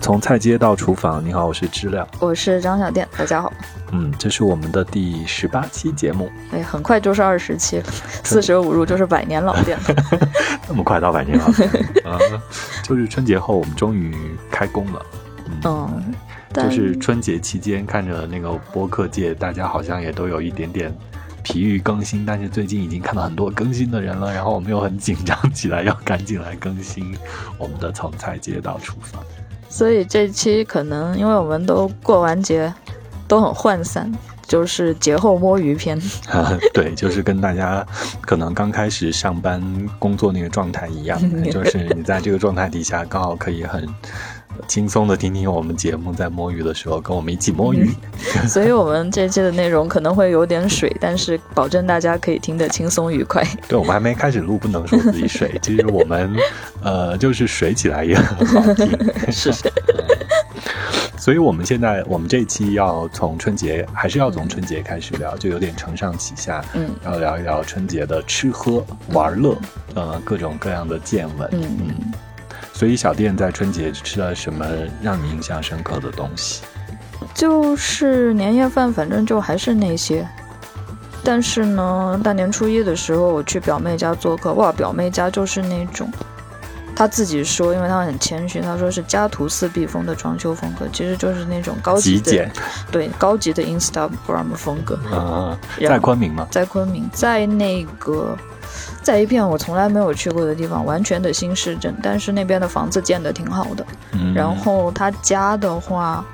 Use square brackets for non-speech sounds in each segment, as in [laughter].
从菜街到厨房，你好，我是知了，我是张小店，大家好。嗯，这是我们的第十八期节目，哎，很快就是二十期了，四舍五入就是百年老店了。[laughs] 那么快到百年老店 [laughs] 啊！就是春节后，我们终于开工了。嗯，就是春节期间，看着那个播客界，大家好像也都有一点点疲于更新，但是最近已经看到很多更新的人了，然后我们又很紧张起来，要赶紧来更新我们的从菜街到厨房。所以这期可能因为我们都过完节。都很涣散，就是节后摸鱼篇。[laughs] 对，就是跟大家可能刚开始上班工作那个状态一样，[laughs] 就是你在这个状态底下，刚好可以很轻松的听听我们节目，在摸鱼的时候跟我们一起摸鱼。[laughs] 所以我们这期的内容可能会有点水，但是保证大家可以听得轻松愉快。对，我们还没开始录，不能说自己水。[laughs] 其实我们呃，就是水起来也很好听。[laughs] 是。所以，我们现在，我们这一期要从春节，还是要从春节开始聊，就有点承上启下。嗯，要聊一聊春节的吃喝玩乐，呃，各种各样的见闻。嗯嗯。所以，小店在春节吃了什么让你印象深刻的东西？就是年夜饭，反正就还是那些。但是呢，大年初一的时候，我去表妹家做客，哇，表妹家就是那种。她自己说，因为她很谦虚，她说是家徒四壁风的装修风格，其实就是那种高级的，对高级的 Instagram 风格。啊，在昆明吗？在昆明，在那个，在一片我从来没有去过的地方，完全的新市镇，但是那边的房子建的挺好的。然后他家的话，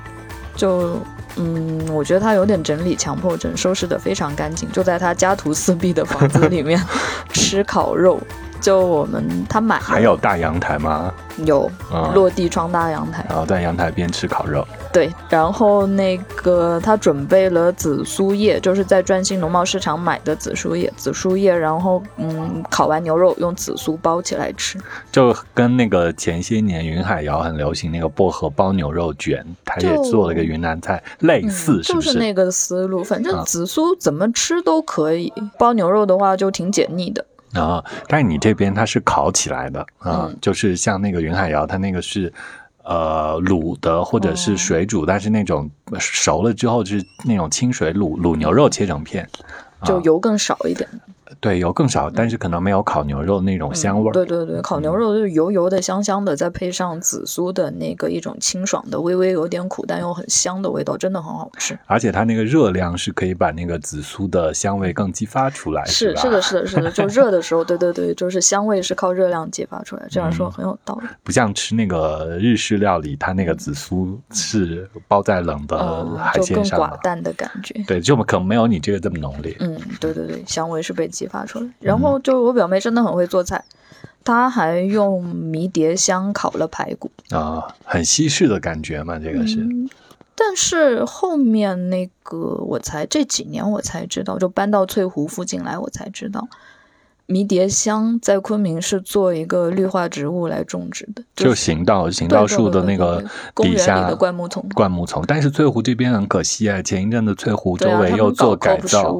就嗯，我觉得他有点整理强迫症，收拾得非常干净，就在他家徒四壁的房子里面 [laughs] 吃烤肉。就我们他买还有大阳台吗？有，落地窗大阳台。然后在阳台边吃烤肉。对，然后那个他准备了紫苏叶，就是在专心农贸市场买的紫苏叶，紫苏叶，然后嗯，烤完牛肉用紫苏包起来吃，就跟那个前些年云海肴很流行那个薄荷包牛肉卷，他也做了个云南菜，类似是不是？就是那个思路，反正紫苏怎么吃都可以，包牛肉的话就挺解腻的。啊，但是你这边它是烤起来的啊，就是像那个云海肴，它那个是呃卤的或者是水煮，但是那种熟了之后就是那种清水卤卤牛肉切成片，就油更少一点。对，油更少，但是可能没有烤牛肉那种香味儿。对对对，烤牛肉就是油油的、香香的，再配上紫苏的那个一种清爽的、微微有点苦但又很香的味道，真的很好吃。而且它那个热量是可以把那个紫苏的香味更激发出来，是是的，是的，是的，就热的时候，对对对，就是香味是靠热量激发出来。这样说很有道理。不像吃那个日式料理，它那个紫苏是包在冷的海鲜上就，更寡淡的感觉。对，就可能没有你这个这么浓烈。嗯，对对对，香味是被激发出来。然后就我表妹真的很会做菜，她还用迷迭香烤了排骨啊，很西式的感觉嘛，这个是。但是后面那个我才这几年我才知道，就搬到翠湖附近来，我才知道迷迭香在昆明是做一个绿化植物来种植的，就行道行道树的那个底下的灌木丛。灌木丛，但是翠湖这边很可惜啊，前一阵子翠湖周围又做改造。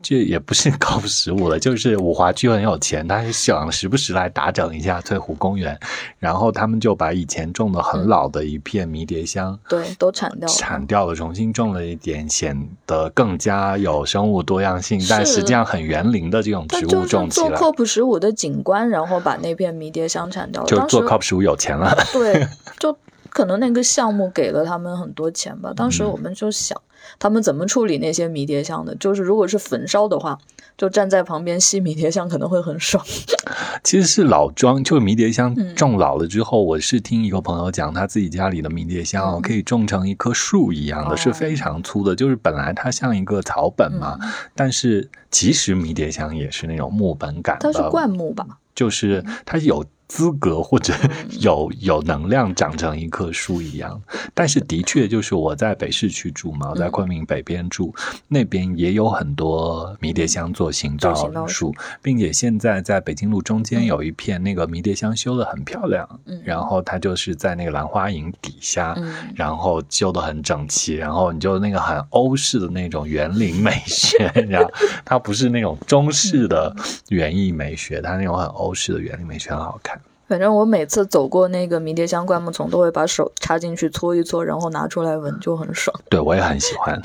这也不是高十五了，就是五华区很有钱，他想时不时来打整一下翠湖公园，然后他们就把以前种的很老的一片迷迭香，对，都铲掉了，铲掉了，重新种了一点，显得更加有生物多样性，但实际上很园林的这种植物种起来。做 COP 十五的景观，然后把那片迷迭香铲掉了，就做 COP 十五有钱了。对，就可能那个项目给了他们很多钱吧。当时我们就想。他们怎么处理那些迷迭香的？就是如果是焚烧的话，就站在旁边吸迷迭香可能会很爽。[laughs] 其实是老桩，就迷迭香种老了之后，我是听一个朋友讲，他自己家里的迷迭香可以种成一棵树一样的，是非常粗的。就是本来它像一个草本嘛，但是其实迷迭香也是那种木本感的，它是灌木吧？就是它有。资格或者 [laughs] 有有能量长成一棵树一样，但是的确就是我在北市区住嘛，我在昆明北边住，那边也有很多迷迭香做行道树，并且现在在北京路中间有一片那个迷迭香修的很漂亮，然后它就是在那个兰花楹底下，然后修的很整齐，然后你就那个很欧式的那种园林美学，[laughs] 然后它不是那种中式的园艺美学，它那种很欧式的园林美学很好看。反正我每次走过那个迷迭香灌木丛，都会把手插进去搓一搓，然后拿出来闻，就很爽。对我也很喜欢。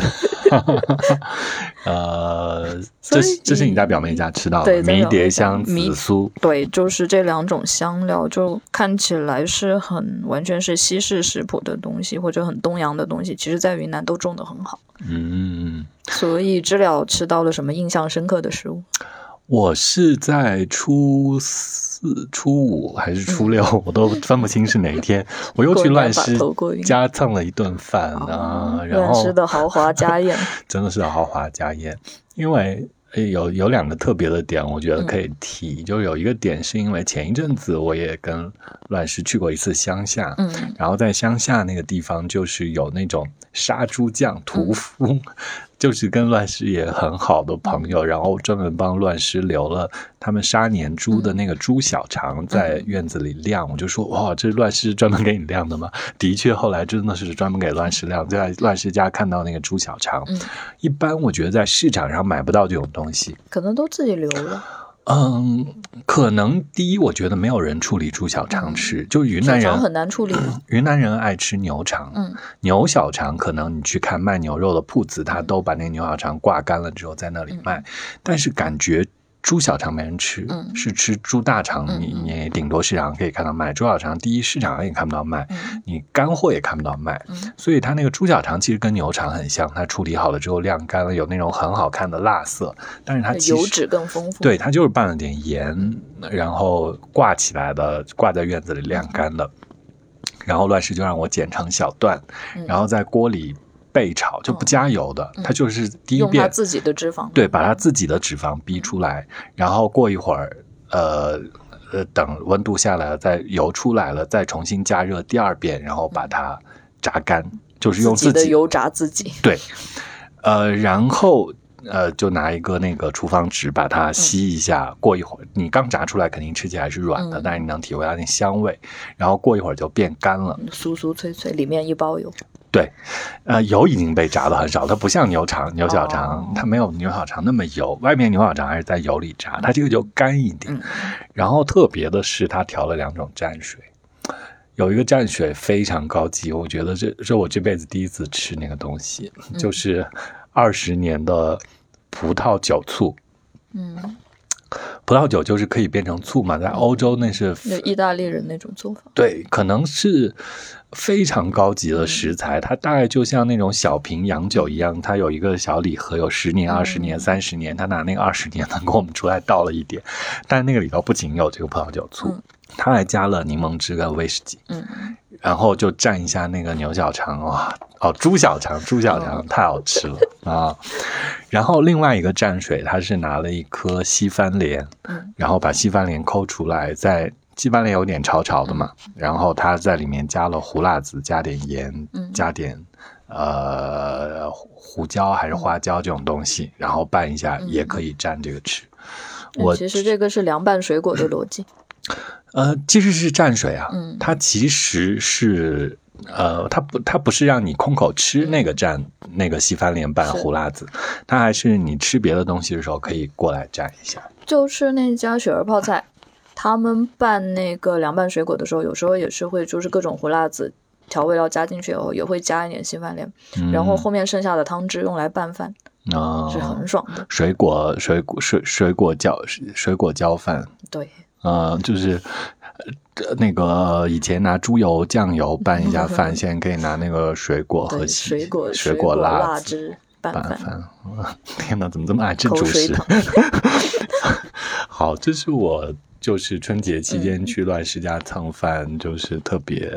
[laughs] 呃，这这是你在表妹家吃到的迷迭香紫苏。对，就是这两种香料，就看起来是很完全是西式食谱的东西，或者很东洋的东西，其实在云南都种的很好。嗯，所以知了吃到了什么印象深刻的食物？我是在初四、初五还是初六，我都分不清是哪一天。[laughs] 我又去乱世家蹭了一顿饭啊，然后乱师的豪华家宴，[laughs] 真的是豪华家宴。因为有有两个特别的点，我觉得可以提。就有一个点是因为前一阵子我也跟乱世去过一次乡下，嗯，然后在乡下那个地方就是有那种杀猪匠屠夫。就是跟乱世也很好的朋友，然后专门帮乱世留了他们杀年猪的那个猪小肠在院子里晾。我就说哇，这是乱世专门给你晾的吗？的确，后来真的是专门给乱世晾，在乱世家看到那个猪小肠。一般我觉得在市场上买不到这种东西，可能都自己留了。嗯，可能第一，我觉得没有人处理猪小肠吃，就是云南人很难处理。[clears throat] 云南人爱吃牛肠，嗯，牛小肠可能你去看卖牛肉的铺子，他都把那个牛小肠挂干了之后在那里卖，但是感觉。猪小肠没人吃，是吃猪大肠。你你顶多市场可以看到卖猪小肠。第一，市场上也看不到卖，你干货也看不到卖。所以它那个猪小肠其实跟牛肠很像，它处理好了之后晾干了，有那种很好看的辣色。但是它油脂更丰富。对，它就是拌了点盐，然后挂起来的，挂在院子里晾干的。然后乱世就让我剪成小段，然后在锅里。备炒就不加油的，它就是第一遍自己的脂肪，对，把它自己的脂肪逼出来，然后过一会儿，呃呃，等温度下来了，再油出来了，再重新加热第二遍，然后把它炸干，就是用自己的油炸自己。对，呃，然后呃，就拿一个那个厨房纸把它吸一下，过一会儿，你刚炸出来肯定吃起来是软的，但是你能体会到那香味，然后过一会儿就变干了，酥酥脆脆，里面一包油。对，呃，油已经被炸的很少，它不像牛肠、牛小肠，它没有牛小肠那么油。外面牛小肠还是在油里炸，它这个就干一点。然后特别的是，它调了两种蘸水，有一个蘸水非常高级，我觉得这是我这辈子第一次吃那个东西，就是二十年的葡萄酒醋。嗯。葡萄酒就是可以变成醋嘛，在欧洲那是意大利人那种做法。对，可能是非常高级的食材，它大概就像那种小瓶洋酒一样，它有一个小礼盒，有十年、二十年、三十年，他拿那个二十年的给我们出来倒了一点，但那个里头不仅有这个葡萄酒醋，他还加了柠檬汁跟威士忌。嗯。然后就蘸一下那个牛小肠哇，哦，猪小肠，猪小肠太好吃了啊！然后另外一个蘸水，他是拿了一颗西番莲，然后把西番莲抠出来，在西番莲有点潮潮的嘛，然后他在里面加了胡辣子，加点盐，加点呃胡椒还是花椒这种东西，然后拌一下也可以蘸这个吃。我其实这个是凉拌水果的逻辑。呃，其实是蘸水啊，它其实是呃，它不，它不是让你空口吃那个蘸那个西番莲拌胡辣子，它还是你吃别的东西的时候可以过来蘸一下。就是那家雪儿泡菜，他们拌那个凉拌水果的时候，有时候也是会就是各种胡辣子调味料加进去以后，也会加一点西番莲，然后后面剩下的汤汁用来拌饭，啊，是很爽的。水果水果水水果浇水果浇饭，对。呃，就是那个以前拿猪油、酱油拌一下饭，现在可以拿那个水果和水果水果辣汁拌饭。天哪，怎么这么爱吃主食？[laughs] 好，这是我就是春节期间去乱世家蹭饭，就是特别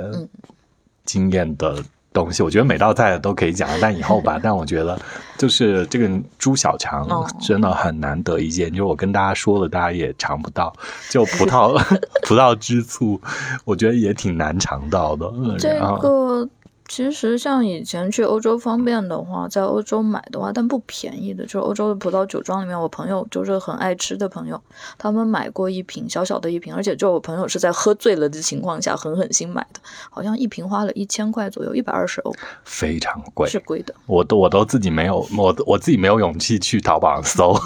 惊艳的。东西我觉得每道菜都可以讲，但以后吧。[laughs] 但我觉得就是这个猪小肠真的很难得一见，就是我跟大家说了，大家也尝不到。就葡萄 [laughs] 葡萄汁醋，我觉得也挺难尝到的。这个其实像以前去欧洲方便的话，在欧洲买的话，但不便宜的。就是欧洲的葡萄酒庄里面，我朋友就是很爱吃的朋友，他们买过一瓶小小的一瓶，而且就我朋友是在喝醉了的情况下狠狠心买的，好像一瓶花了一千块左右，一百二十欧，非常贵，是贵的。我都我都自己没有我我自己没有勇气去淘宝上搜，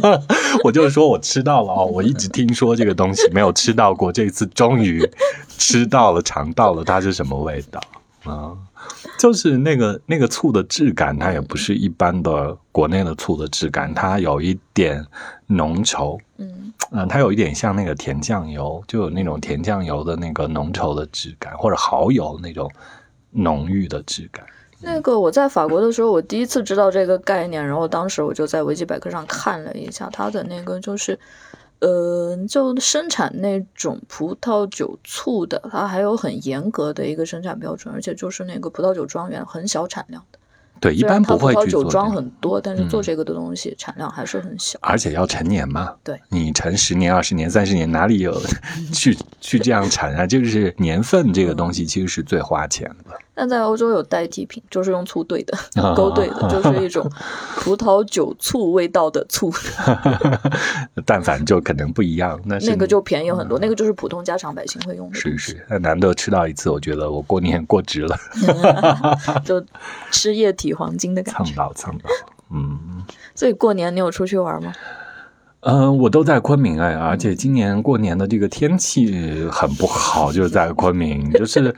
[laughs] 我就是说我吃到了哦，我一直听说这个东西没有吃到过，这次终于吃到了，尝到了它是什么味道。啊，就是那个那个醋的质感，它也不是一般的国内的醋的质感，它有一点浓稠，嗯嗯，它有一点像那个甜酱油，就有那种甜酱油的那个浓稠的质感，或者蚝油那种浓郁的质感。那个我在法国的时候，我第一次知道这个概念，然后当时我就在维基百科上看了一下，它的那个就是。呃，就生产那种葡萄酒醋的，它还有很严格的一个生产标准，而且就是那个葡萄酒庄园很小产量的。对，一般不会葡萄酒庄很多，但是做这个的东西产量还是很小。而且要陈年嘛，对，你陈十年、二十年、三十年，哪里有 [laughs] 去去这样产啊？就是年份这个东西其实是最花钱的。但在欧洲有代替品，就是用醋兑的，[laughs] 勾兑的，就是一种 [laughs] 葡萄酒醋味道的醋。[laughs] 但凡就可能不一样，那那个就便宜很多，那个就是普通家常百姓会用的。是是，那难得吃到一次，我觉得我过年过值了。就吃液体黄金的感觉。蹭到蹭到，嗯。所以过年你有出去玩吗？嗯，我都在昆明哎，而且今年过年的这个天气很不好，就是在昆明，就是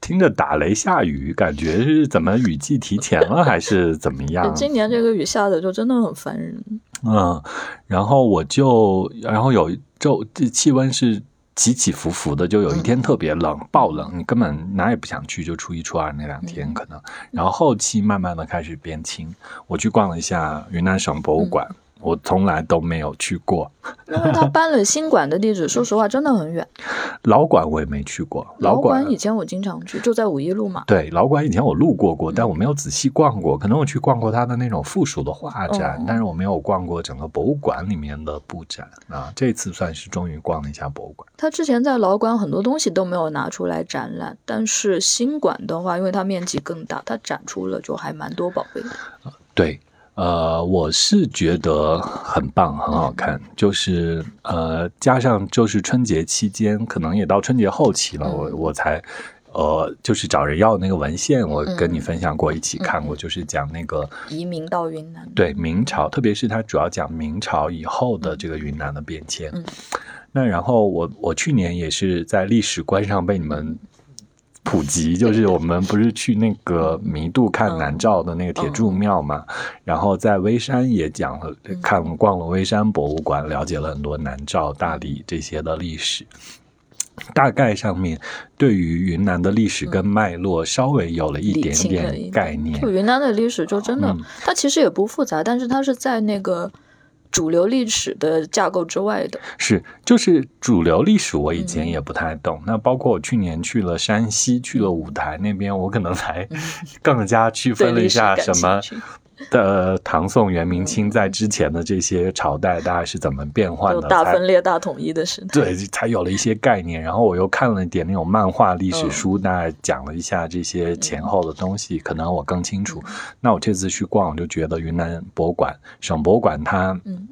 听着打雷下雨，感觉是怎么雨季提前了还是怎么样？[laughs] 今年这个雨下的就真的很烦人。嗯，然后我就，然后有就气温是起起伏伏的，就有一天特别冷，爆冷，你根本哪也不想去，就初一初二那两天可能，然后后期慢慢的开始变晴。我去逛了一下云南省博物馆。我从来都没有去过，因为他搬了新馆的地址，说实话真的很远。老馆我也没去过，老馆以前我经常去，就在五一路嘛。对，老馆以前我路过过，但我没有仔细逛过。可能我去逛过他的那种附属的画展，但是我没有逛过整个博物馆里面的布展啊。这次算是终于逛了一下博物馆。他之前在老馆很多东西都没有拿出来展览，但是新馆的话，因为它面积更大，它展出了就还蛮多宝贝的。对。呃，我是觉得很棒，很好看。就是呃，加上就是春节期间，可能也到春节后期了，我我才呃，就是找人要那个文献，我跟你分享过，一起看过，就是讲那个移民到云南，对明朝，特别是它主要讲明朝以后的这个云南的变迁。那然后我我去年也是在历史观上被你们。普及就是我们不是去那个弥渡看南诏的那个铁柱庙嘛，然后在微山也讲了看逛了微山博物馆，了解了很多南诏大理这些的历史，大概上面对于云南的历史跟脉络稍微有了一点点概念。就云南的历史就真的，它其实也不复杂，但是它是在那个。主流历史的架构之外的是，就是主流历史，我以前也不太懂。那包括我去年去了山西，去了五台那边，我可能才 [laughs] 更加区分了一下什么。的唐宋元明清在之前的这些朝代，大概是怎么变换的？大分裂、大统一的时代，对，才有了一些概念。然后我又看了一点那种漫画历史书，大概讲了一下这些前后的东西，可能我更清楚。那我这次去逛，我就觉得云南博物馆、省博物馆它，嗯。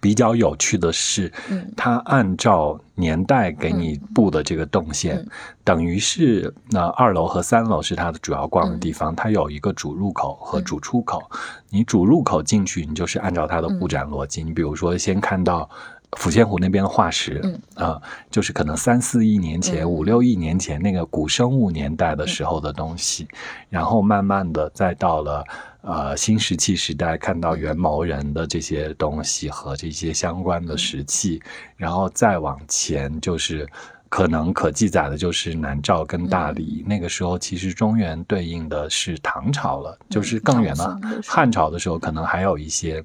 比较有趣的是，它按照年代给你布的这个动线，等于是那二楼和三楼是它的主要逛的地方，它有一个主入口和主出口。你主入口进去，你就是按照它的布展逻辑，你比如说先看到抚仙湖那边的化石，啊，就是可能三四亿年前、五六亿年前那个古生物年代的时候的东西，然后慢慢的再到了。呃，新石器时代看到元谋人的这些东西和这些相关的石器，然后再往前就是可能可记载的就是南诏跟大理。那个时候其实中原对应的是唐朝了，就是更远了。汉朝的时候可能还有一些，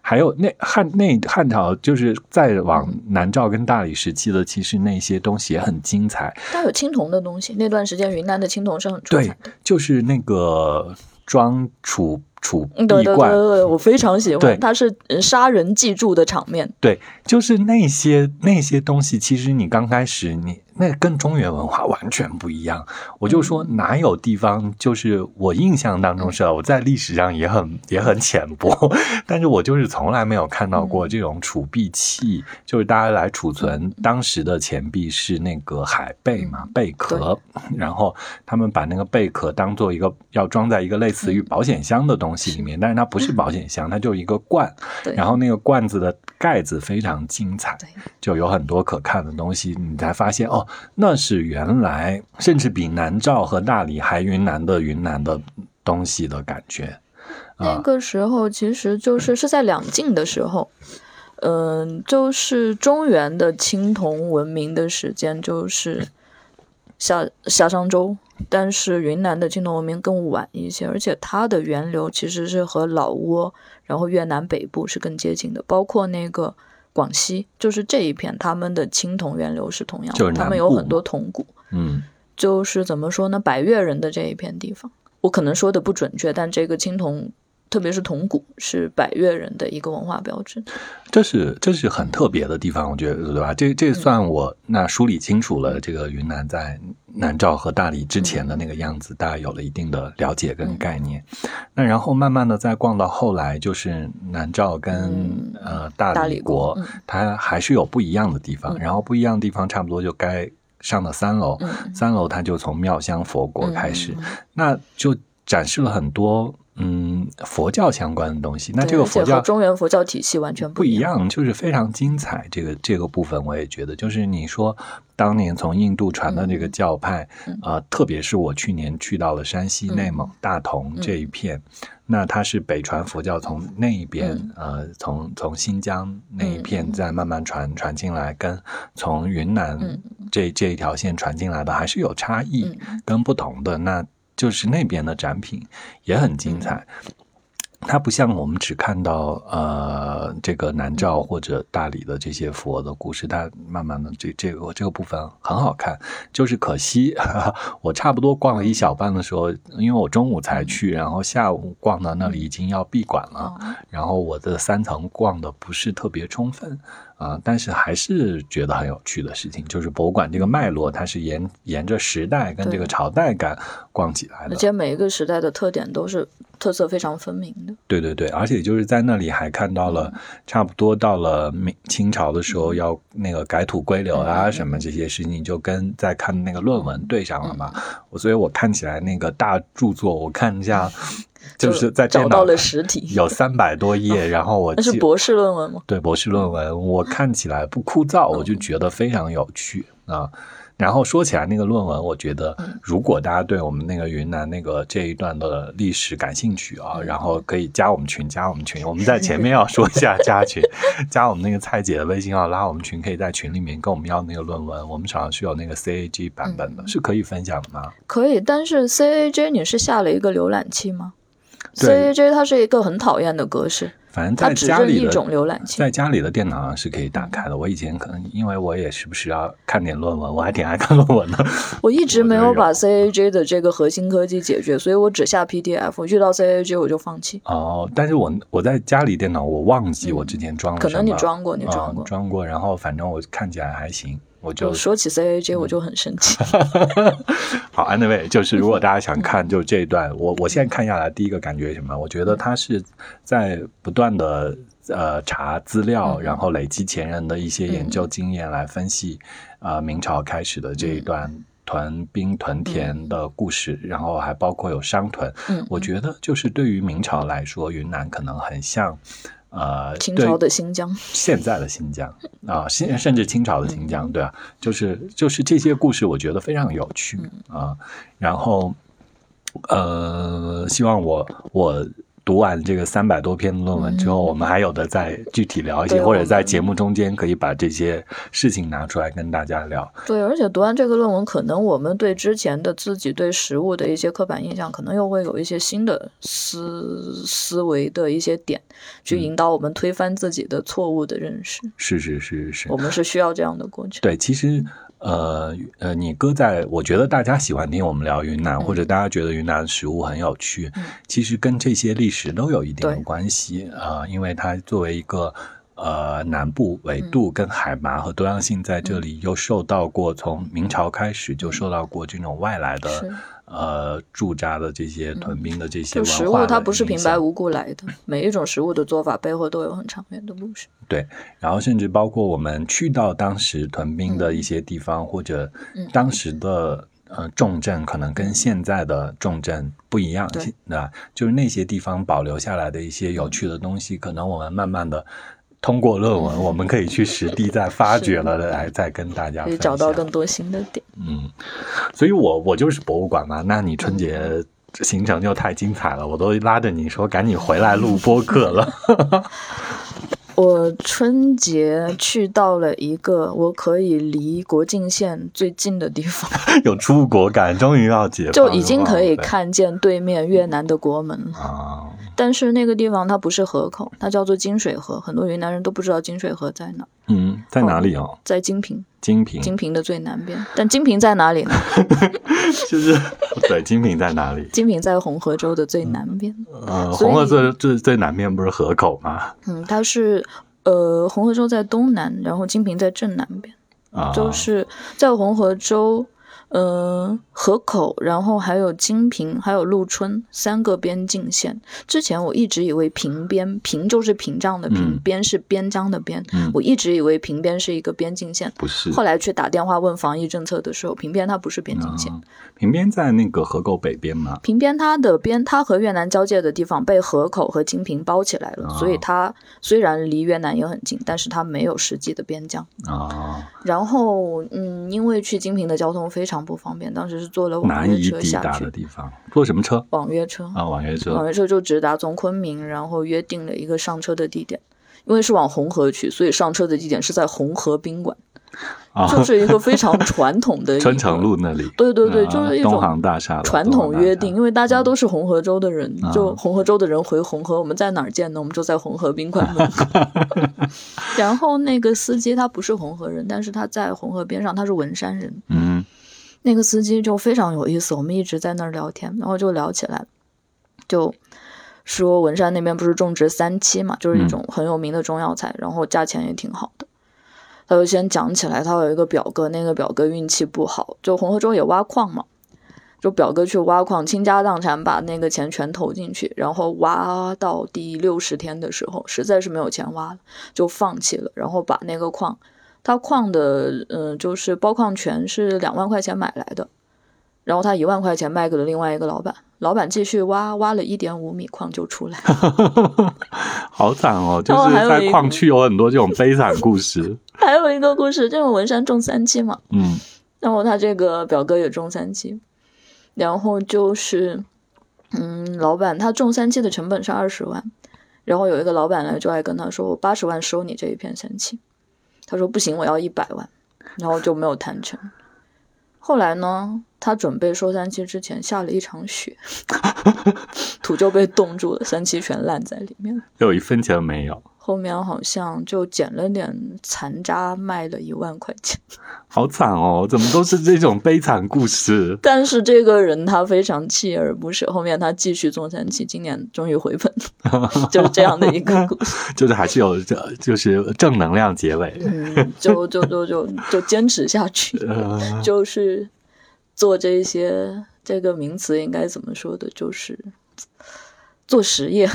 还有那汉那汉朝就是再往南诏跟大理时期的，其实那些东西也很精彩。它有青铜的东西，那段时间云南的青铜是很出彩的。对，就是那个。装储储对对对对，我非常喜欢，它是杀人记住的场面。对，就是那些那些东西，其实你刚开始你那跟中原文化完全不一样。我就说哪有地方，就是我印象当中是，我在历史上也很也很浅薄，但是我就是从来没有看到过这种储币器，就是大家来储存当时的钱币是那个海贝嘛贝壳，[laughs] 然后他们把那个贝壳当做一个要装在一个类似于保险箱的东西里面，但是它不是保险箱，它就是一个罐，然后那个罐子的盖子非常精彩，就有很多可看的东西，你才发现哦。那是原来甚至比南诏和大理还云南的云南的东西的感觉。那个时候其实就是是在两晋的时候，嗯，就是中原的青铜文明的时间就是夏夏商周，但是云南的青铜文明更晚一些，而且它的源流其实是和老挝，然后越南北部是更接近的，包括那个。广西就是这一片，他们的青铜源流是同样的，他们有很多铜鼓。嗯，就是怎么说呢？百越人的这一片地方，我可能说的不准确，但这个青铜。特别是铜鼓是百越人的一个文化标志，这是这是很特别的地方，我觉得对吧？这这算我那梳理清楚了这个云南在南诏和大理之前的那个样子，大家有了一定的了解跟概念。那然后慢慢的再逛到后来，就是南诏跟呃大理国，它还是有不一样的地方。然后不一样的地方，差不多就该上了三楼，三楼它就从妙香佛国开始，那就展示了很多。嗯，佛教相关的东西，那这个佛教中原佛教体系完全不一样，就是非常精彩。这个这个部分，我也觉得，就是你说当年从印度传的这个教派啊，特别是我去年去到了山西、内蒙、大同这一片，那它是北传佛教从那一边呃，从从新疆那一片再慢慢传传进来，跟从云南这这一条线传进来的还是有差异跟不同的那。就是那边的展品也很精彩，它不像我们只看到呃这个南诏或者大理的这些佛的故事，它慢慢的这这个这个部分很好看，就是可惜 [laughs] 我差不多逛了一小半的时候，因为我中午才去，然后下午逛到那里已经要闭馆了，然后我的三层逛的不是特别充分。啊，但是还是觉得很有趣的事情，就是博物馆这个脉络，它是沿沿着时代跟这个朝代感逛起来的，而且每一个时代的特点都是特色非常分明的。对对对，而且就是在那里还看到了，差不多到了明清朝的时候要那个改土归流啊什么这些事情，就跟在看那个论文对上了嘛。我所以，我看起来那个大著作，我看一下。[laughs] 就是在找到了实体，有三百多页，[laughs] 然后我那是博士论文吗？对，博士论文，我看起来不枯燥，我就觉得非常有趣啊。然后说起来那个论文，我觉得如果大家对我们那个云南那个这一段的历史感兴趣啊，然后可以加我们群，加我们群。我们在前面要说一下 [laughs] 加群，加我们那个蔡姐的微信号拉我们群，可以在群里面跟我们要那个论文。我们手上是有那个 CAG 版本的，是可以分享的吗？可以，但是 CAG 你是下了一个浏览器吗？C A J 它是一个很讨厌的格式，反正在家里的一种浏览器，在家里的电脑上是可以打开的。我以前可能因为我也时不时要看点论文，我还挺爱看论文的。[laughs] 我一直没有把 C A J 的这个核心科技解决，所以我只下 P D F。遇到 C A J 我就放弃。哦，但是我我在家里电脑，我忘记我之前装了可能你装过，你装过，装过。然后反正我看起来还行。我就说起 C A J，我就很生气。[laughs] 好，Anyway，就是如果大家想看，就这一段，我我现在看下来，第一个感觉什么？我觉得他是在不断的呃查资料，然后累积前人的一些研究经验来分析啊明朝开始的这一段屯兵屯田的故事，然后还包括有商屯。嗯，我觉得就是对于明朝来说，云南可能很像。呃，清朝的新疆，[laughs] 现在的新疆啊，新甚至清朝的新疆，对啊，就是就是这些故事，我觉得非常有趣啊。然后，呃，希望我我。读完这个三百多篇论文之后，我们还有的再具体聊一些，或者在节目中间可以把这些事情拿出来跟大家聊。对，而且读完这个论文，可能我们对之前的自己对食物的一些刻板印象，可能又会有一些新的思思维的一些点，去引导我们推翻自己的错误的认识。是是是是，我们是需要这样的过程。对，其实。呃呃，你搁在，我觉得大家喜欢听我们聊云南，或者大家觉得云南的食物很有趣，其实跟这些历史都有一定的关系啊，因为它作为一个呃南部纬度跟海拔和多样性在这里又受到过，从明朝开始就受到过这种外来的。呃，驻扎的这些屯兵的这些就食物，它不是平白无故来的。每一种食物的做法背后都有很长远的故事。对，然后甚至包括我们去到当时屯兵的一些地方，或者当时的呃重镇，可能跟现在的重镇不一样，对吧？就是那些地方保留下来的一些有趣的东西，可能我们慢慢的。通过论文，我们可以去实地再发掘了，来再跟大家可以找到更多新的点。嗯，所以我我就是博物馆嘛，那你春节行程就太精彩了，我都拉着你说赶紧回来录播客了。[laughs] 我春节去到了一个我可以离国境线最近的地方，[laughs] 有出国感，终于要解放，就已经可以看见对面越南的国门了。但是那个地方它不是河口，它叫做金水河，很多云南人都不知道金水河在哪。嗯，在哪里哦？在金平。金平。金平的最南边，但金平在哪里呢？[laughs] 就是对，金平在哪里？[laughs] 金平在红河州的最南边。呃，红河州最最南边不是河口吗？嗯，它是呃，红河州在东南，然后金平在正南边。啊，就是在红河州。呃，河口，然后还有金平，还有陆春三个边境线。之前我一直以为平边，平就是屏障的平，边是边疆的边。我一直以为平边是一个边境线，不是。后来去打电话问防疫政策的时候，平边它不是边境线。平边在那个河口北边吗？平边它的边，它和越南交界的地方被河口和金平包起来了，所以它虽然离越南也很近，但是它没有实际的边疆啊。然后，嗯，因为去金平的交通非常不方便，当时是坐了网约车下去。的地方，坐什么车？网约车啊，网约车。网约车就直达从昆明，然后约定了一个上车的地点。因为是往红河去，所以上车的地点是在红河宾馆。就是一个非常传统的 [laughs] 春城路那里，对对对，就是一种东航大厦传统约定。因为大家都是红河州的人，就红河州的人回红河，我们在哪儿见呢？我们就在红河宾馆门口。[laughs] 然后那个司机他不是红河人，但是他在红河边上，他是文山人。嗯，那个司机就非常有意思，我们一直在那儿聊天，然后就聊起来，就说文山那边不是种植三七嘛，就是一种很有名的中药材，然后价钱也挺好的。他就先讲起来，他有一个表哥，那个表哥运气不好，就红河州也挖矿嘛，就表哥去挖矿，倾家荡产把那个钱全投进去，然后挖到第六十天的时候，实在是没有钱挖了，就放弃了，然后把那个矿，他矿的嗯，就是包矿权是两万块钱买来的，然后他一万块钱卖给了另外一个老板。老板继续挖，挖了一点五米矿就出来，[laughs] 好惨哦！就是在矿区有很多这种悲惨故事。[laughs] 还有一个故事，这个文山种三七嘛，嗯，然后他这个表哥也种三七，然后就是，嗯，老板他种三七的成本是二十万，然后有一个老板来就爱跟他说，我八十万收你这一片三七，他说不行，我要一百万，然后就没有谈成。后来呢？他准备收三七之前下了一场雪，[laughs] 土就被冻住了，三七全烂在里面了，[laughs] 有一分钱没有。后面好像就捡了点残渣，卖了一万块钱。[laughs] 好惨哦！怎么都是这种悲惨故事？但是这个人他非常锲而不舍，后面他继续做三期，今年终于回本，[laughs] 就是这样的一个故事。[laughs] 就是还是有这，就是正能量结尾。嗯，就就就就就坚持下去，就是做这些这个名词应该怎么说的？就是做实业。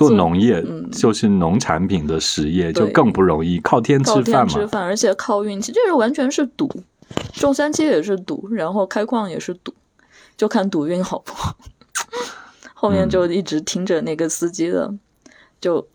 做农业就是农产品的实业，就更不容易，靠天吃饭嘛。吃饭，而且靠运气，这是完全是赌。种三七也是赌，然后开矿也是赌，就看赌运好不好。[laughs] 后面就一直听着那个司机的，就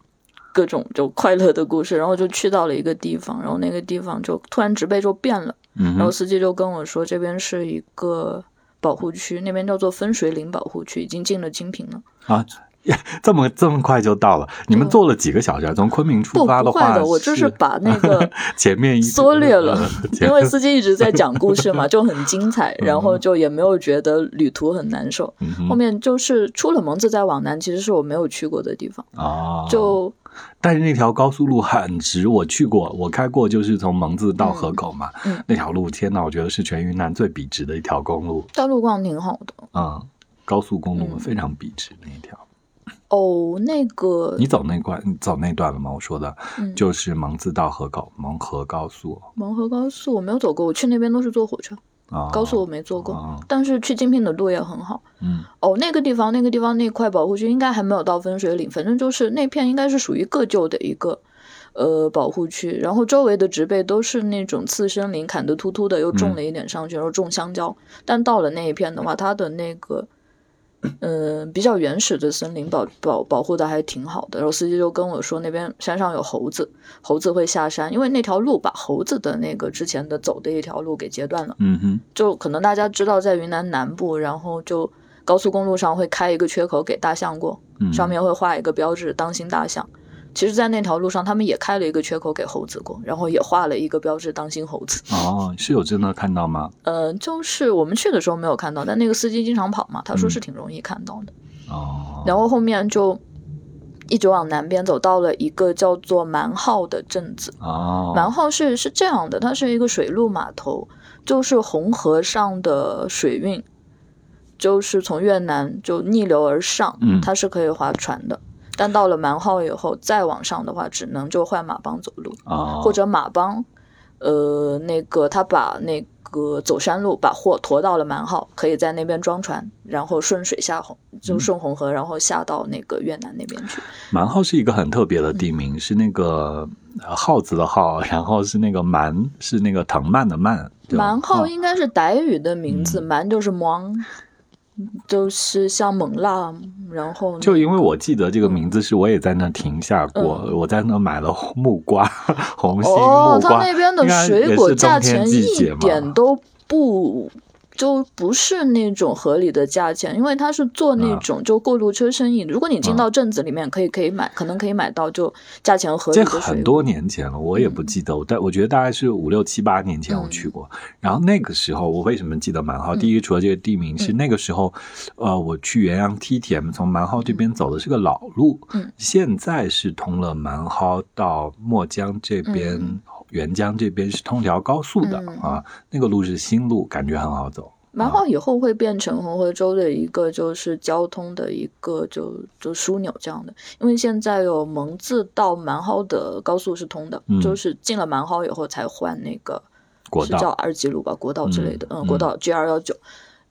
各种就快乐的故事，然后就去到了一个地方，然后那个地方就突然植被就变了，然后司机就跟我说，这边是一个保护区，那边叫做分水岭保护区，已经进了金平了啊。[laughs] 这么这么快就到了？你们坐了几个小时？从昆明出发的话，我就是把那个 [laughs] 前面缩略了，[laughs] 因为司机一直在讲故事嘛，就很精彩，然后就也没有觉得旅途很难受。后面就是出了蒙自再往南，其实是我没有去过的地方啊。就但是那条高速路很直，我去过，我开过，就是从蒙自到河口嘛。那条路，天呐，我觉得是全云南最笔直的一条公路。道路况挺好的，嗯，高速公路非常笔直那一条。哦，那个你走那段，你走那段了吗？我说的，嗯就是蒙自到河高蒙河高速蒙河高速我没有走过，我去那边都是坐火车，啊，高速我没坐过。啊但是去金平的路也很好。嗯哦，那个地方，那个地方那块保护区应该还没有到分水岭，反正就是那片应该是属于个旧的一个呃保护区，然后周围的植被都是那种次生林，砍得秃秃的，又种了一点上去，然后种香蕉。但到了那一片的话，它的那个。嗯，比较原始的森林保保保护的还挺好的。然后司机就跟我说，那边山上有猴子，猴子会下山，因为那条路把猴子的那个之前的走的一条路给截断了。嗯哼就可能大家知道，在云南南部，然后就高速公路上会开一个缺口给大象过，嗯上面会画一个标志“当心大象”。其实，在那条路上，他们也开了一个缺口给猴子过，然后也画了一个标志“当心猴子哦，是有真的看到吗？”。呃，就是我们去的时候没有看到，但那个司机经常跑嘛，他说是挺容易看到的。哦，然后后面就一直往南边走，到了一个叫做蛮号的镇子。哦，蛮号是是这样的，它是一个水路码头，就是红河上的水运，就是从越南就逆流而上，嗯它是可以划船的。但到了蛮号以后，再往上的话，只能就换马帮走路，哦，或者马帮，呃，那个他把那个走山路把货驮到了蛮号，可以在那边装船，然后顺水下红，就顺红河，然后下到那个越南那边去。蛮号是一个很特别的地名，是那个呃耗子的耗，然后是那个蛮，是那个藤蔓的蔓。蛮号哦应该是傣语的名字，嗯蛮就是芒，就是像猛辣，然后就因为我记得这个名字是我也在那停下过，嗯我在那买了木瓜，红心哦，他木瓜。那边的水果价钱一点都不。就不是那种合理的价钱，因为他是做那啊种就过路车生意。如果你进啊到镇子里面，可以可以买，可能可以买到就价钱合理这。很多年前了，我也不记得，但我觉得大概是五六七八年前我去过。然后那个时候，我为什么记得蛮好？嗯第一，除了这个地名，是嗯那个时候，呃，我去元阳梯田，从蛮蒿这边走的是个老路，嗯现在是通了蛮蒿到墨江这边。嗯沅江这边是通条高速的、嗯啊，那个路是新路，感觉很好走。蛮号以后会变成红河州的一个就是交通的一个就就枢纽这样的，因为现在有蒙自到蛮蒿的高速是通的，嗯就是进了蛮蒿以后才换那个国是叫道，二级路吧，国道之类的，嗯嗯，国道 G 二幺九。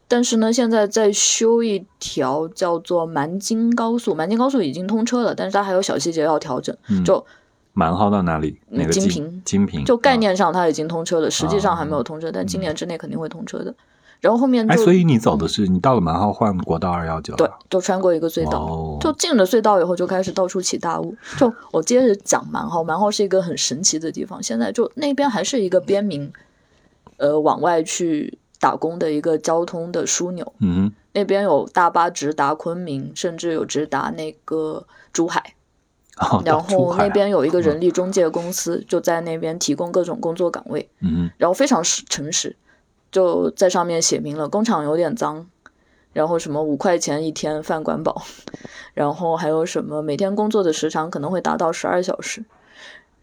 但是呢，现在在修一条叫做蛮京高速，蛮京高速已经通车了，但是它还有小细节要调整，嗯就蛮号到哪里？嗯哪个金金平金平就概啊念上它已经通车了，实际上还没有通车，但今年之内肯定会通车的。然后后面哎，所以你走的是、你到了蛮号换国道二幺九，对，就穿过一个隧道，哦就进了隧道以后就开始到处起大雾。就我接着讲蛮号，蛮号是一个很神奇的地方，现在就那边还是一个边民，呃，往外去打工的一个交通的枢纽。嗯那边有大巴直达昆明，甚至有直达那个珠海。然后那边有一个人力中介公司，就在那边提供各种工作岗位。嗯然后非常实诚实，就在上面写明了工厂有点脏，然后什么五块钱一天饭管饱，[laughs] 然后还有什么每天工作的时长可能会达到十二小时。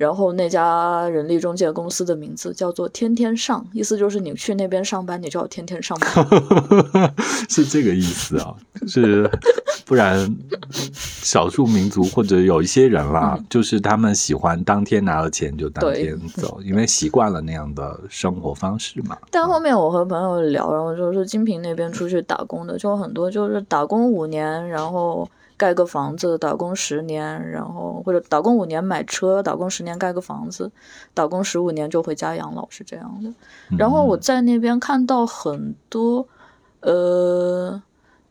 然后那家人力中介公司的名字叫做“天天上”，意思就是你去那边上班，你就要天天上班。哼，[laughs] 是这个意思啊，是不然少数民族或者有一些人啦，[laughs] 就是他们喜欢当天拿了钱就当天走，因为习惯了那样的生活方式嘛。但后面我和朋友聊，然后就是金平那边出去打工的，就很多就是打工五年，然后盖个房子，打工十年，然后或者打工五年买车，打工十年盖个房子，打工十五年就回家养老，是这样的。然后我在那边看到很多，呃，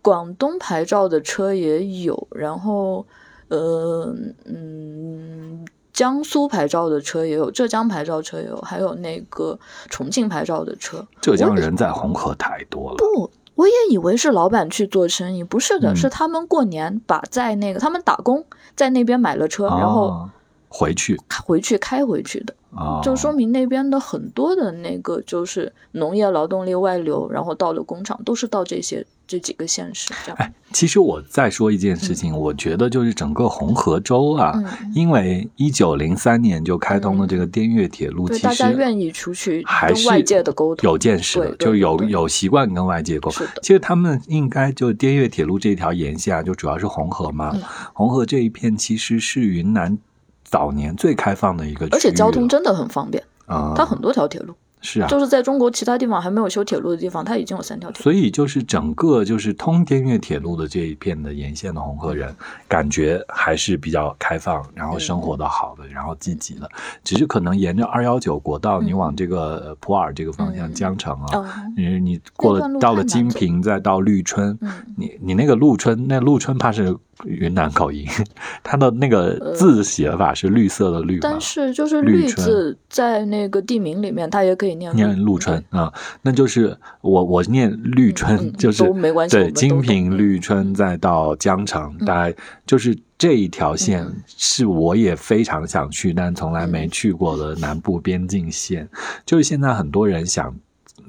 广东牌照的车也有，然后，呃，嗯，江苏牌照的车也有，浙江牌照车也有，还有那个重庆牌照的车。浙江人在红河太多了，不，我也以为是老板去做生意，不是的，嗯是他们过年把在那个他们打工在那边买了车，然后哦回去回去开回去的。啊，就说明那边的很多的那个就是农业劳动力外流，然后到了工厂，都是到这些这几个县市。这样，哎，其实我再说一件事情，我觉得就是整个红河州啊，因为一九零三年就开通了这个滇越铁路，其实大家愿意出去还是外界的沟通，有见识的，就有有习惯跟外界沟通。其实他们应该就滇越铁路这条沿线啊，就主要是红河嘛，红河这一片其实是云南早年最开放的一个，而且交通真的很方便啊，它很多条铁路。是啊，就是在中国其他地方还没有修铁路的地方，它已经有三条铁路。所以就是整个就是通滇越铁路的这一片的沿线的红河人，感觉还是比较开放，然后生活的好的，然后积极的。只是可能沿着二幺九国道，你往这个普洱这个方向，江城啊，你你过了到了金平，再到绿春，你你那个鹿春，那鹿春怕是。云南口音，[laughs] 它的那个字写法是绿色的绿，但是就是绿字在那个地名里面，它也可以念念陆春。啊，那就是我我念绿春，就是没关系。对，金平绿春再到江城，大概就是这一条线是我也非常想去，但从来没去过的南部边境线，就是现在很多人想。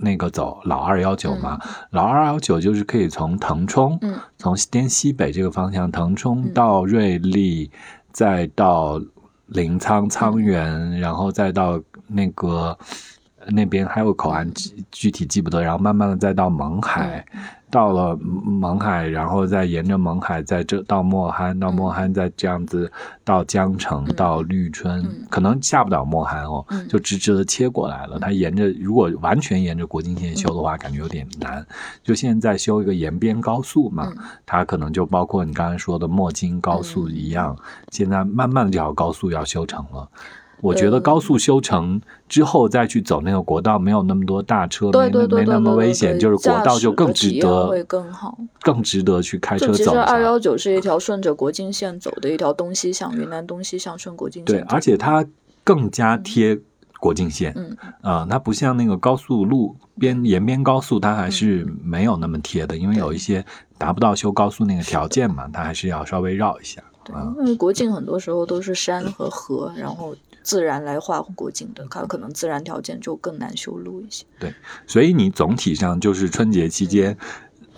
那个走老二幺九嘛，老二幺九就是可以从腾冲，从滇西北这个方向，腾冲到瑞丽，再到临沧沧源，然后再到那个那边还有口岸具具体记不得，然后慢慢的再到勐海。到了勐海，然后再沿着勐海，在这到莫罕，到莫罕再这样子到江城，到绿春，可能下不了莫罕哦，就直直的切过来了。它沿着，如果完全沿着国境线修的话，感觉有点难。就现在修一个沿边高速嘛，它可能就包括你刚才说的莫京高速一样，现在慢慢的这条高速要修成了。我觉得高速修成之后再去走那个国道，没有那么多大车，没没那么危险，就是国道就更值得，会更好，更值得去开车走。其实二幺九是一条顺着国境线走的一条东西向，云南东西向顺国境线。对，而且它更加贴国境线，嗯，啊，它不像那个高速路边沿边高速，它还是没有那么贴的，因为有一些达不到修高速那个条件嘛，它还是要稍微绕一下。对，因为国境很多时候都是山和河，然后。自然来划过境的，它可能自然条件就更难修路一些。对，所以你总体上就是春节期间，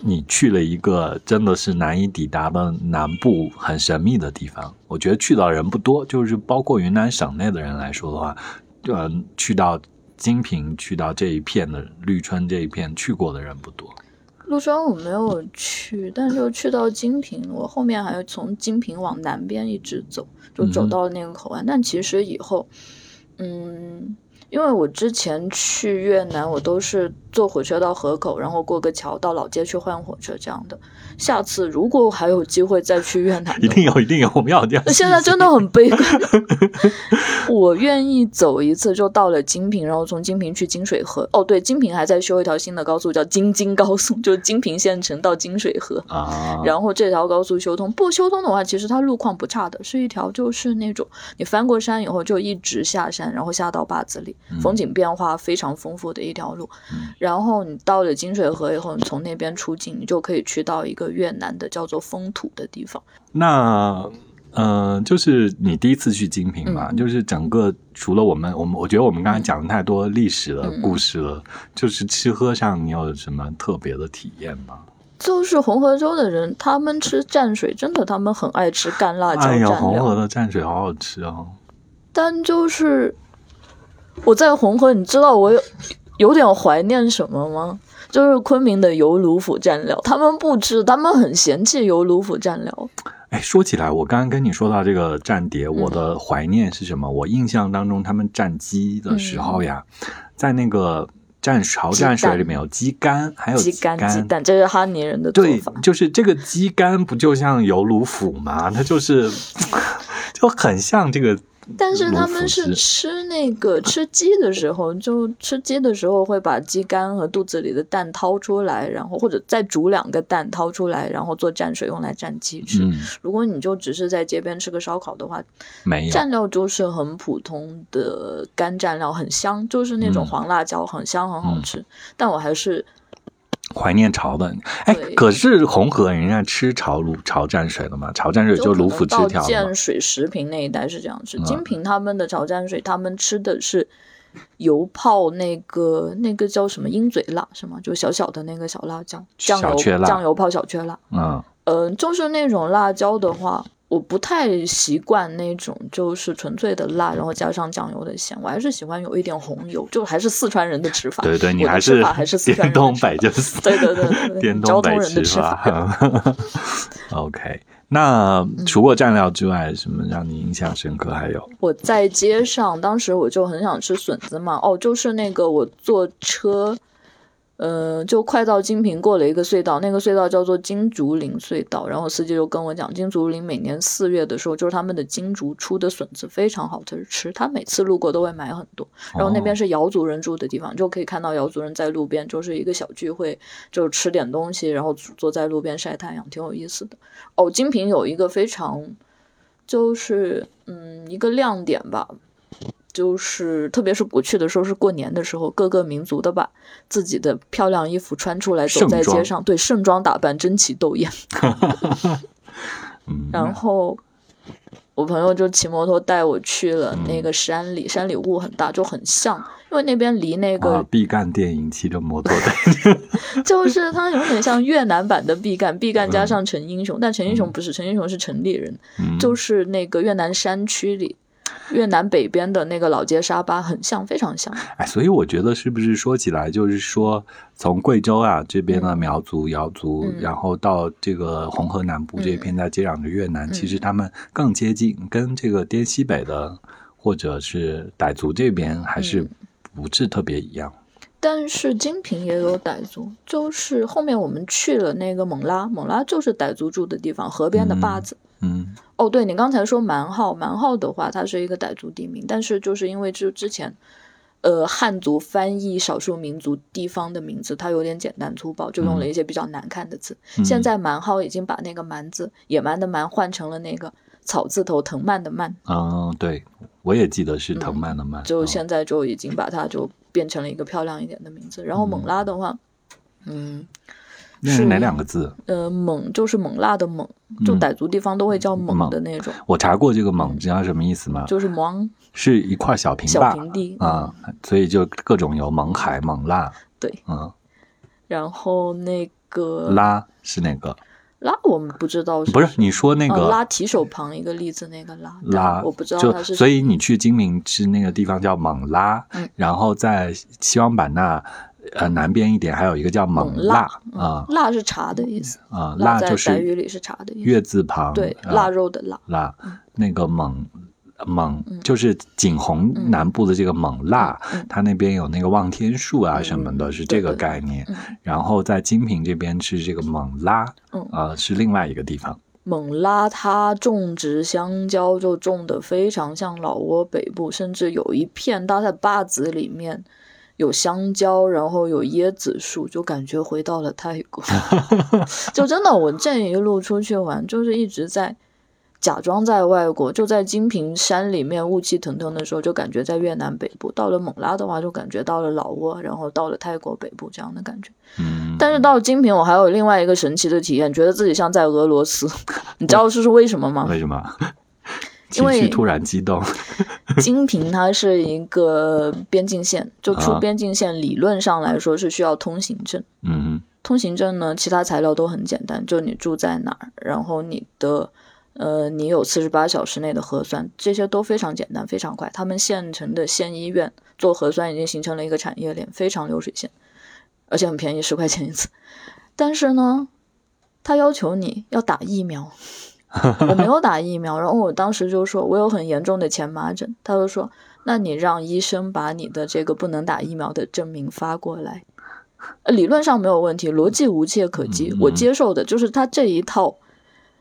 你去了一个真的是难以抵达的南部很神秘的地方。我觉得去到人不多，就是包括云南省内的人来说的话，呃，去到金平、去到这一片的绿春这一片去过的人不多。陆川我没有去，但是去到金平，我后面还要从金平往南边一直走，就走到了那个口岸。但其实以后，嗯，因为我之前去越南，我都是坐火车到河口，然后过个桥到老街去换火车这样的。下次如果我还有机会再去越南，[laughs] 一定有，一定有，我们要这样。现在真的很悲观。[laughs] 我愿意走一次，就到了金平，然后从金平去金水河。哦，对，金平还在修一条新的高速，叫京津高速，就是金平县城到金水河啊。然后这条高速修通，不修通的话，其实它路况不差的，是一条就是那种你翻过山以后就一直下山，然后下到坝子里，风景变化非常丰富的一条路。然后你到了金水河以后，你从那边出境，你就可以去到一个越南的叫做风土的地方。那。嗯，就是你第一次去金平嘛，就是整个除了我们，我们我觉得我们刚才讲的太多历史的故事了，就是吃喝上你有什么特别的体验吗？就是红河州的人，他们吃蘸水，真的他们很爱吃干辣椒蘸料。红河的蘸水好好吃哦。但就是我在红河，你知道我有有点怀念什么吗？就是昆明的油卤腐蘸料，他们不吃，他们很嫌弃油卤腐蘸料。哎，说起来，我刚刚跟你说到这个蘸碟，我的怀念是什么？我印象当中，他们蘸鸡的时候呀，在那个蘸潮蘸水里面有鸡肝，还有鸡肝、鸡蛋，这是哈尼人的做法。对，就是这个鸡肝不就像油卤腐吗？它就是 [laughs] 就很像这个。但是他们是吃那个吃鸡的时候，就吃鸡的时候会把鸡肝和肚子里的蛋掏出来，然后或者再煮两个蛋掏出来，然后做蘸水用来蘸鸡吃。如果你就只是在街边吃个烧烤的话，没蘸料就是很普通的干蘸料，很香，就是那种黄辣椒，很香很好吃。但我还是。怀念潮的，哎，可是红河人家吃潮卤潮蘸水的嘛？潮蘸水就卤腐枝条。建水石屏那一带是这样吃，金平他们的潮蘸水，他们吃的是油泡那个那个叫什么鹰嘴辣是吗？就小小的那个小辣椒，酱油酱油泡小雀辣。嗯，呃，就是那种辣椒的话。我不太习惯那种就是纯粹的辣，然后加上酱油的咸，我还是喜欢有一点红油，就还是四川人的吃法。对对，你还是还是颠东北就 [laughs] 是。对对对，颠 [laughs] 东北吃法。OK，那除过蘸料之外，什么让你印象深刻？还有我在街上，当时我就很想吃笋子嘛。哦，就是那个我坐车。嗯，就快到金平过了一个隧道，那个隧道叫做金竹林隧道。然后司机就跟我讲，金竹林每年四月的时候，就是他们的金竹出的笋子非常好吃，他每次路过都会买很多。然后那边是瑶族人住的地方，就可以看到瑶族人在路边，就是一个小聚会，就吃点东西，然后坐在路边晒太阳，挺有意思的。哦，金平有一个非常，就是嗯一个亮点吧。就是，特别是我去的时候，是过年的时候，各个民族的把自己的漂亮衣服穿出来，走在街上，对盛装打扮，争奇斗艳。[laughs] [laughs] 然后我朋友就骑摩托带我去了那个山里，山里雾很大，就很像，因为那边离那个毕赣电影骑着摩托的，[laughs] 就是它有点像越南版的毕赣，毕赣加上陈英雄，但陈英雄不是，陈英雄是城里人，就是那个越南山区里。越南北边的那个老街沙巴很像，非常像。哎，所以我觉得是不是说起来，就是说从贵州啊这边的苗族、瑶族，然后到这个红河南部这片在接壤的越南，其实他们更接近，跟这个滇西北的或者是傣族这边还是不是特别一样。但是金平也有傣族，就是后面我们去了那个勐拉，勐拉就是傣族住的地方，河边的坝子。嗯。哦，对你刚才说蛮号，蛮号的话，它是一个傣族地名，但是就是因为之之前，呃，汉族翻译少数民族地方的名字，它有点简单粗暴，就用了一些比较难看的字。现在蛮号已经把那个蛮字，野蛮的蛮换成了那个草字头藤蔓的蔓。哦，对，我也记得是藤蔓的蔓。就现在就已经把它就变成了一个漂亮一点的名字。然后勐拉的话，嗯。是哪两个字？呃，蒙就是蒙辣的蒙，就傣族地方都会叫蒙的那种。我查过这个蒙，知道什么意思吗？就是蒙，是一块小平小平地啊，所以就各种有蒙海、蒙辣。对，嗯。然后那个拉是哪个？拉我们不知道，不是你说那个拉提手旁一个例子那个拉拉，我不知道它是。所以你去金明是那个地方叫蒙拉，然后在西双版纳。呃，南边一点还有一个叫勐腊啊，腊是茶的意思啊，腊就是白语里是茶的意思，月字旁对腊肉的腊腊，那个勐勐就是景洪南部的这个勐腊，它那边有那个望天树啊什么的，是这个概念。然后在金平这边是这个勐拉，呃，是另外一个地方。勐拉它种植香蕉就种的非常像老挝北部，甚至有一片它在坝子里面。有香蕉，然后有椰子树，就感觉回到了泰国。[laughs] 就真的，我这一路出去玩，就是一直在假装在外国。就在金平山里面雾气腾腾的时候，就感觉在越南北部；到了勐拉的话，就感觉到了老挝，然后到了泰国北部这样的感觉。嗯。但是到金平，我还有另外一个神奇的体验，觉得自己像在俄罗斯。[laughs] 你知道这是为什么吗？为什么？情绪突然激动。[laughs] 金平它是一个边境线，就出边境线，理论上来说是需要通行证。嗯，通行证呢，其他材料都很简单，就你住在哪儿，然后你的呃，你有四十八小时内的核酸，这些都非常简单，非常快。他们县城的县医院做核酸已经形成了一个产业链，非常流水线，而且很便宜，十块钱一次。但是呢，他要求你要打疫苗。我没有打疫苗，然后我当时就说，我有很严重的前麻疹。他就说，那你让医生把你的这个不能打疫苗的证明发过来。理论上没有问题，逻辑无懈可击，我接受的，就是他这一套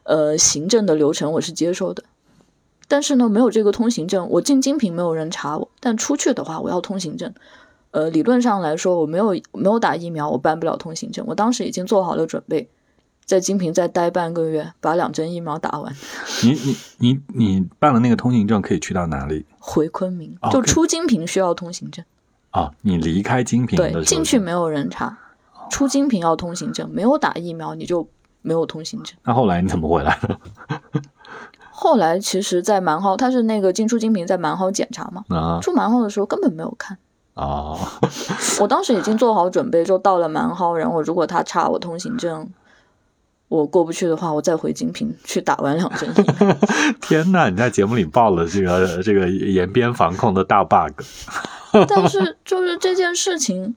呃行政的流程我是接受的。但是呢，没有这个通行证，我进京平没有人查我，但出去的话我要通行证。呃，理论上来说，我没有没有打疫苗，我办不了通行证。我当时已经做好了准备。在金平再待半个月，把两针疫苗打完。[laughs] 你你你你办了那个通行证，可以去到哪里？回昆明，就出金平需要通行证。啊，你离开金平对进去没有人查，出金平要通行证，没有打疫苗你就没有通行证。那后来你怎么回来的？[laughs] 后来其实，在蛮号，他是那个进出金平在蛮号检查嘛。啊，出蛮号的时候根本没有看，哦，[laughs] 我当时已经做好准备，就到了蛮蒿，然后如果他查我通行证，我过不去的话，我再回金平去打完两针。[laughs] 天呐，你在节目里爆了这个这个延边防控的大 bug。[laughs] 但是就是这件事情，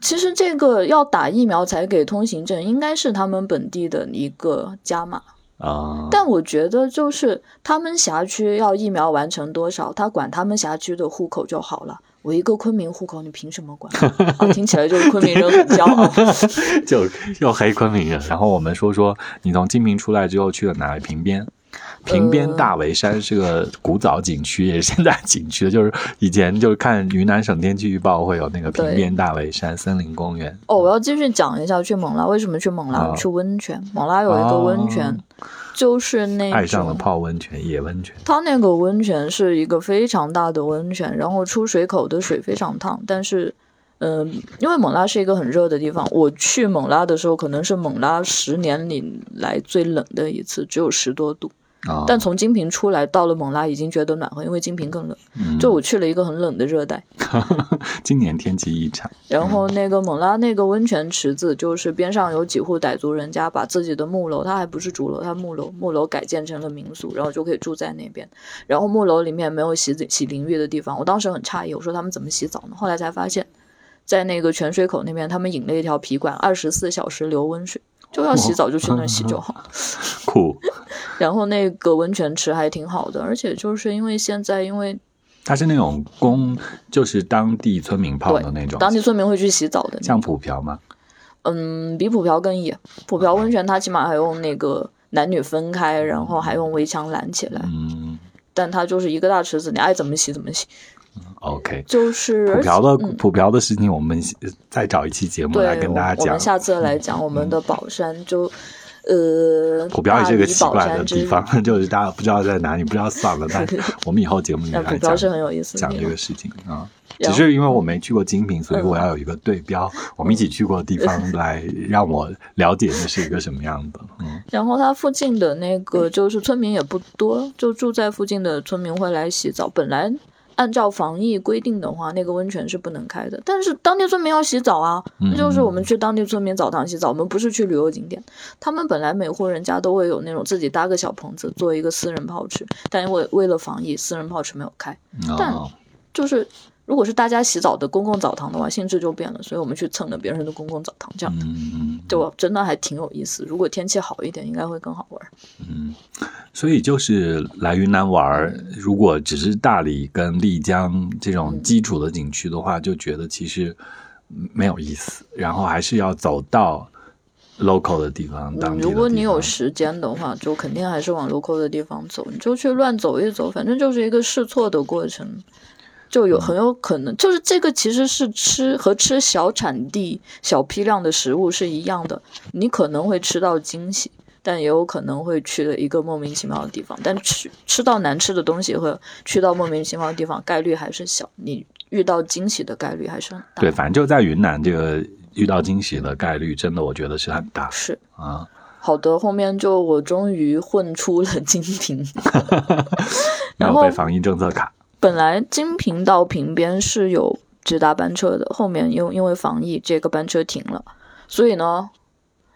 其实这个要打疫苗才给通行证，应该是他们本地的一个加码。啊，但我觉得就是他们辖区要疫苗完成多少，他管他们辖区的户口就好了。我一个昆明户口，你凭什么管？啊，听起来就是昆明人很骄傲，[laughs] 就 [laughs] 又黑昆明人。然后我们说说，你从金平出来之后去了哪里？平边。平边大围山是个古早景区，也是现在景区的。就是以前就是看云南省天气预报会有那个平边大围山森林公园。哦，我要继续讲一下去勐拉为什么去勐拉去温泉。勐拉有一个温泉，就是那爱上了泡温泉野温泉。它那个温泉是一个非常大的温泉，然后出水口的水非常烫，但是嗯，因为蒙拉是一个很热的地方，我去蒙拉的时候可能是蒙拉十年里来最冷的一次，只有十多度。但从金平出来到了勐拉已经觉得暖和，因为金平更冷。就我去了一个很冷的热带。[laughs] 今年天气异常。然后那个勐拉那个温泉池子，就是边上有几户傣族人家把自己的木楼，它还不是主楼，它木楼木楼改建成了民宿，然后就可以住在那边。然后木楼里面没有洗洗淋浴的地方，我当时很诧异，我说他们怎么洗澡呢？后来才发现，在那个泉水口那边，他们引了一条皮管，二十四小时流温水。就要洗澡就去那洗就好，[laughs] 酷。然后那个温泉池还挺好的，而且就是因为现在因为它是那种公，就是当地村民泡的那种，当地村民会去洗澡的，像普瓢吗？嗯，比普瓢更野。普瓢温泉它起码还用那个男女分开，然后还用围墙拦起来。嗯，但它就是一个大池子，你爱怎么洗怎么洗。OK，就是普瓢的普瓢的事情，我们再找一期节目来跟大家讲。我们下次来讲我们的宝山，就呃，普瓢也是个奇怪的地方，[laughs] 就是大家不知道在哪里，不知道算了。但 [laughs] 我们以后节目里来讲，是很有意思，讲这个事情啊。只是因为我没去过精品，所以我要有一个对标，我们一起去过的地方来让我了解那是一个什么样的。嗯，[laughs] 然后它附近的那个就是村民也不多，就住在附近的村民会来洗澡。本来。按照防疫规定的话，那个温泉是不能开的。但是当地村民要洗澡啊，那就是我们去当地村民澡堂洗澡。我们不是去旅游景点，他们本来每户人家都会有那种自己搭个小棚子，做一个私人泡池。但因为为了防疫，私人泡池没有开。但就是。如果是大家洗澡的公共澡堂的话，性质就变了，所以我们去蹭了别人的公共澡堂，这样就真的还挺有意思。如果天气好一点，应该会更好玩。嗯，所以就是来云南玩，如果只是大理跟丽江这种基础的景区的话，就觉得其实没有意思。然后还是要走到 local 的地方。如果你有时间的话，就肯定还是往 local 的地方走，你就去乱走一走，反正就是一个试错的过程。就有很有可能，就是这个其实是吃和吃小产地、小批量的食物是一样的，你可能会吃到惊喜，但也有可能会去了一个莫名其妙的地方。但吃吃到难吃的东西和去到莫名其妙的地方概率还是小，你遇到惊喜的概率还是很大。对，反正就在云南，这个遇到惊喜的概率真的我觉得是很大。是啊，好的，后面就我终于混出了金瓶，[laughs] 然后被防疫政策卡。本来金平到平边是有直达班车的，后面因因为防疫，这个班车停了，所以呢，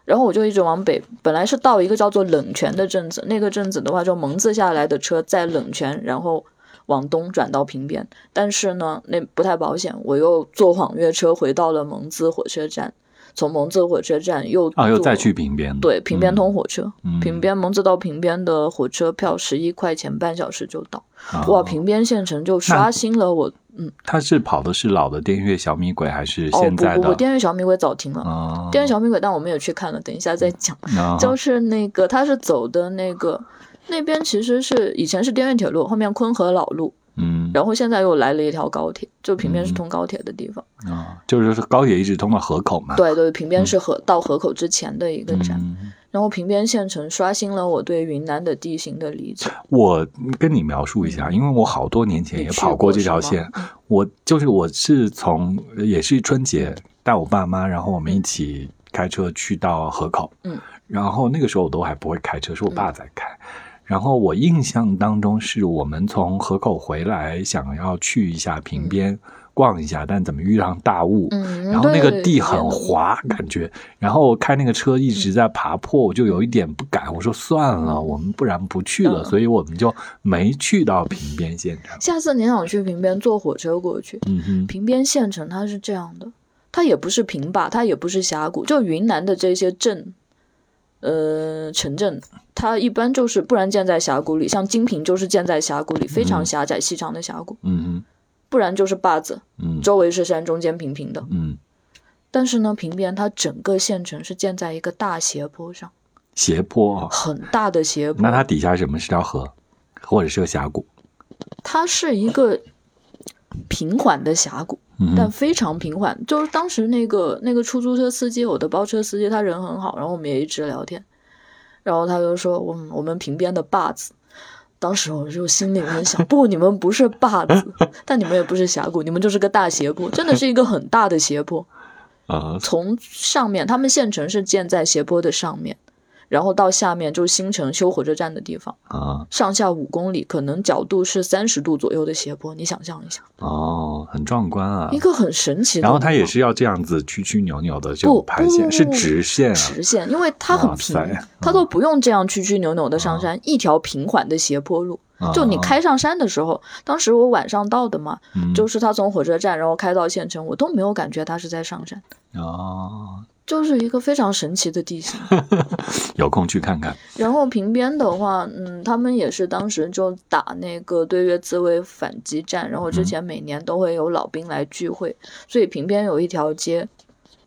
然后我就一直往北，本来是到一个叫做冷泉的镇子，那个镇子的话，就蒙自下来的车在冷泉，然后往东转到平边，但是呢，那不太保险，我又坐网约车回到了蒙自火车站。从蒙自火车站又啊，又再去平边，对，平边通火车，平边蒙自到平边的火车票十一块钱，半小时就到。哇，平边县城就刷新了我，嗯。他是跑的是老的滇越小米轨还是现在的？不不不，滇越小米轨早停了。滇越小米轨，但我们也去看了，等一下再讲。[laughs] 就是那个，他是走的那个那边，其实是以前是滇越铁路，后面昆河老路。嗯，然后现在又来了一条高铁，就平边是通高铁的地方啊，就是高铁一直通到河口嘛。对对，平边是河到河口之前的一个站。然后平边县城刷新了我对云南的地形的理解。我跟你描述一下，因为我好多年前也跑过这条线。我就是我是从也是春节带我爸妈，然后我们一起开车去到河口。嗯，然后那个时候我都还不会开车，是我爸在开。然后我印象当中是我们从河口回来，想要去一下平边，逛一下，但怎么遇上大雾，嗯，然后那个地很滑，感觉，然后开那个车一直在爬坡，我就有一点不敢。我说算了，我们不然不去了，嗯所以我们就没去到平边县城。下次你想去平边，坐火车过去。嗯哼，平边县城它是这样的，它也不是平坝，它也不是峡谷，就云南的这些镇，呃，城镇，它一般就是不然建在峡谷里，像金平就是建在峡谷里，非常狭窄细长的峡谷，嗯不然就是坝子，嗯。周围是山，中间平平的。嗯，但是呢，平边它整个县城是建在一个大斜坡上，斜坡，很大的斜坡。那它底下什么？是条河，或者是个峡谷？它是一个平缓的峡谷，但非常平缓。就是当时那个那个出租车司机，我的包车司机，他人很好，然后我们也一直聊天，然后他就说我们我们平边的坝子。当时我就心里面想，[laughs] 不，你们不是坝子，但你们也不是峡谷，你们就是个大斜坡，真的是一个很大的斜坡。[laughs] 啊，从上面，他们县城是建在斜坡的上面，然后到下面就是新城修火车站的地方，啊，上下五公里，可能角度是三十度左右的斜坡，你想象一下，哦，很壮观啊一。个很神奇的。然后它也是要这样子曲曲扭扭的就不排线，是直线啊。直线，因为它很平，嗯它都不用这样曲曲扭扭的上山，一条平缓的斜坡路。就你啊开上山的时候，当时我晚上到的嘛，嗯就是他从火车站然后开到县城，我都没有感觉他是在上山，哦，就是一个非常神奇的地形。[laughs] 有空去看看。然后平边的话，嗯，他们也是当时就打那个对越自卫反击战，然后之前每年都会有老兵来聚会，所以平边有一条街，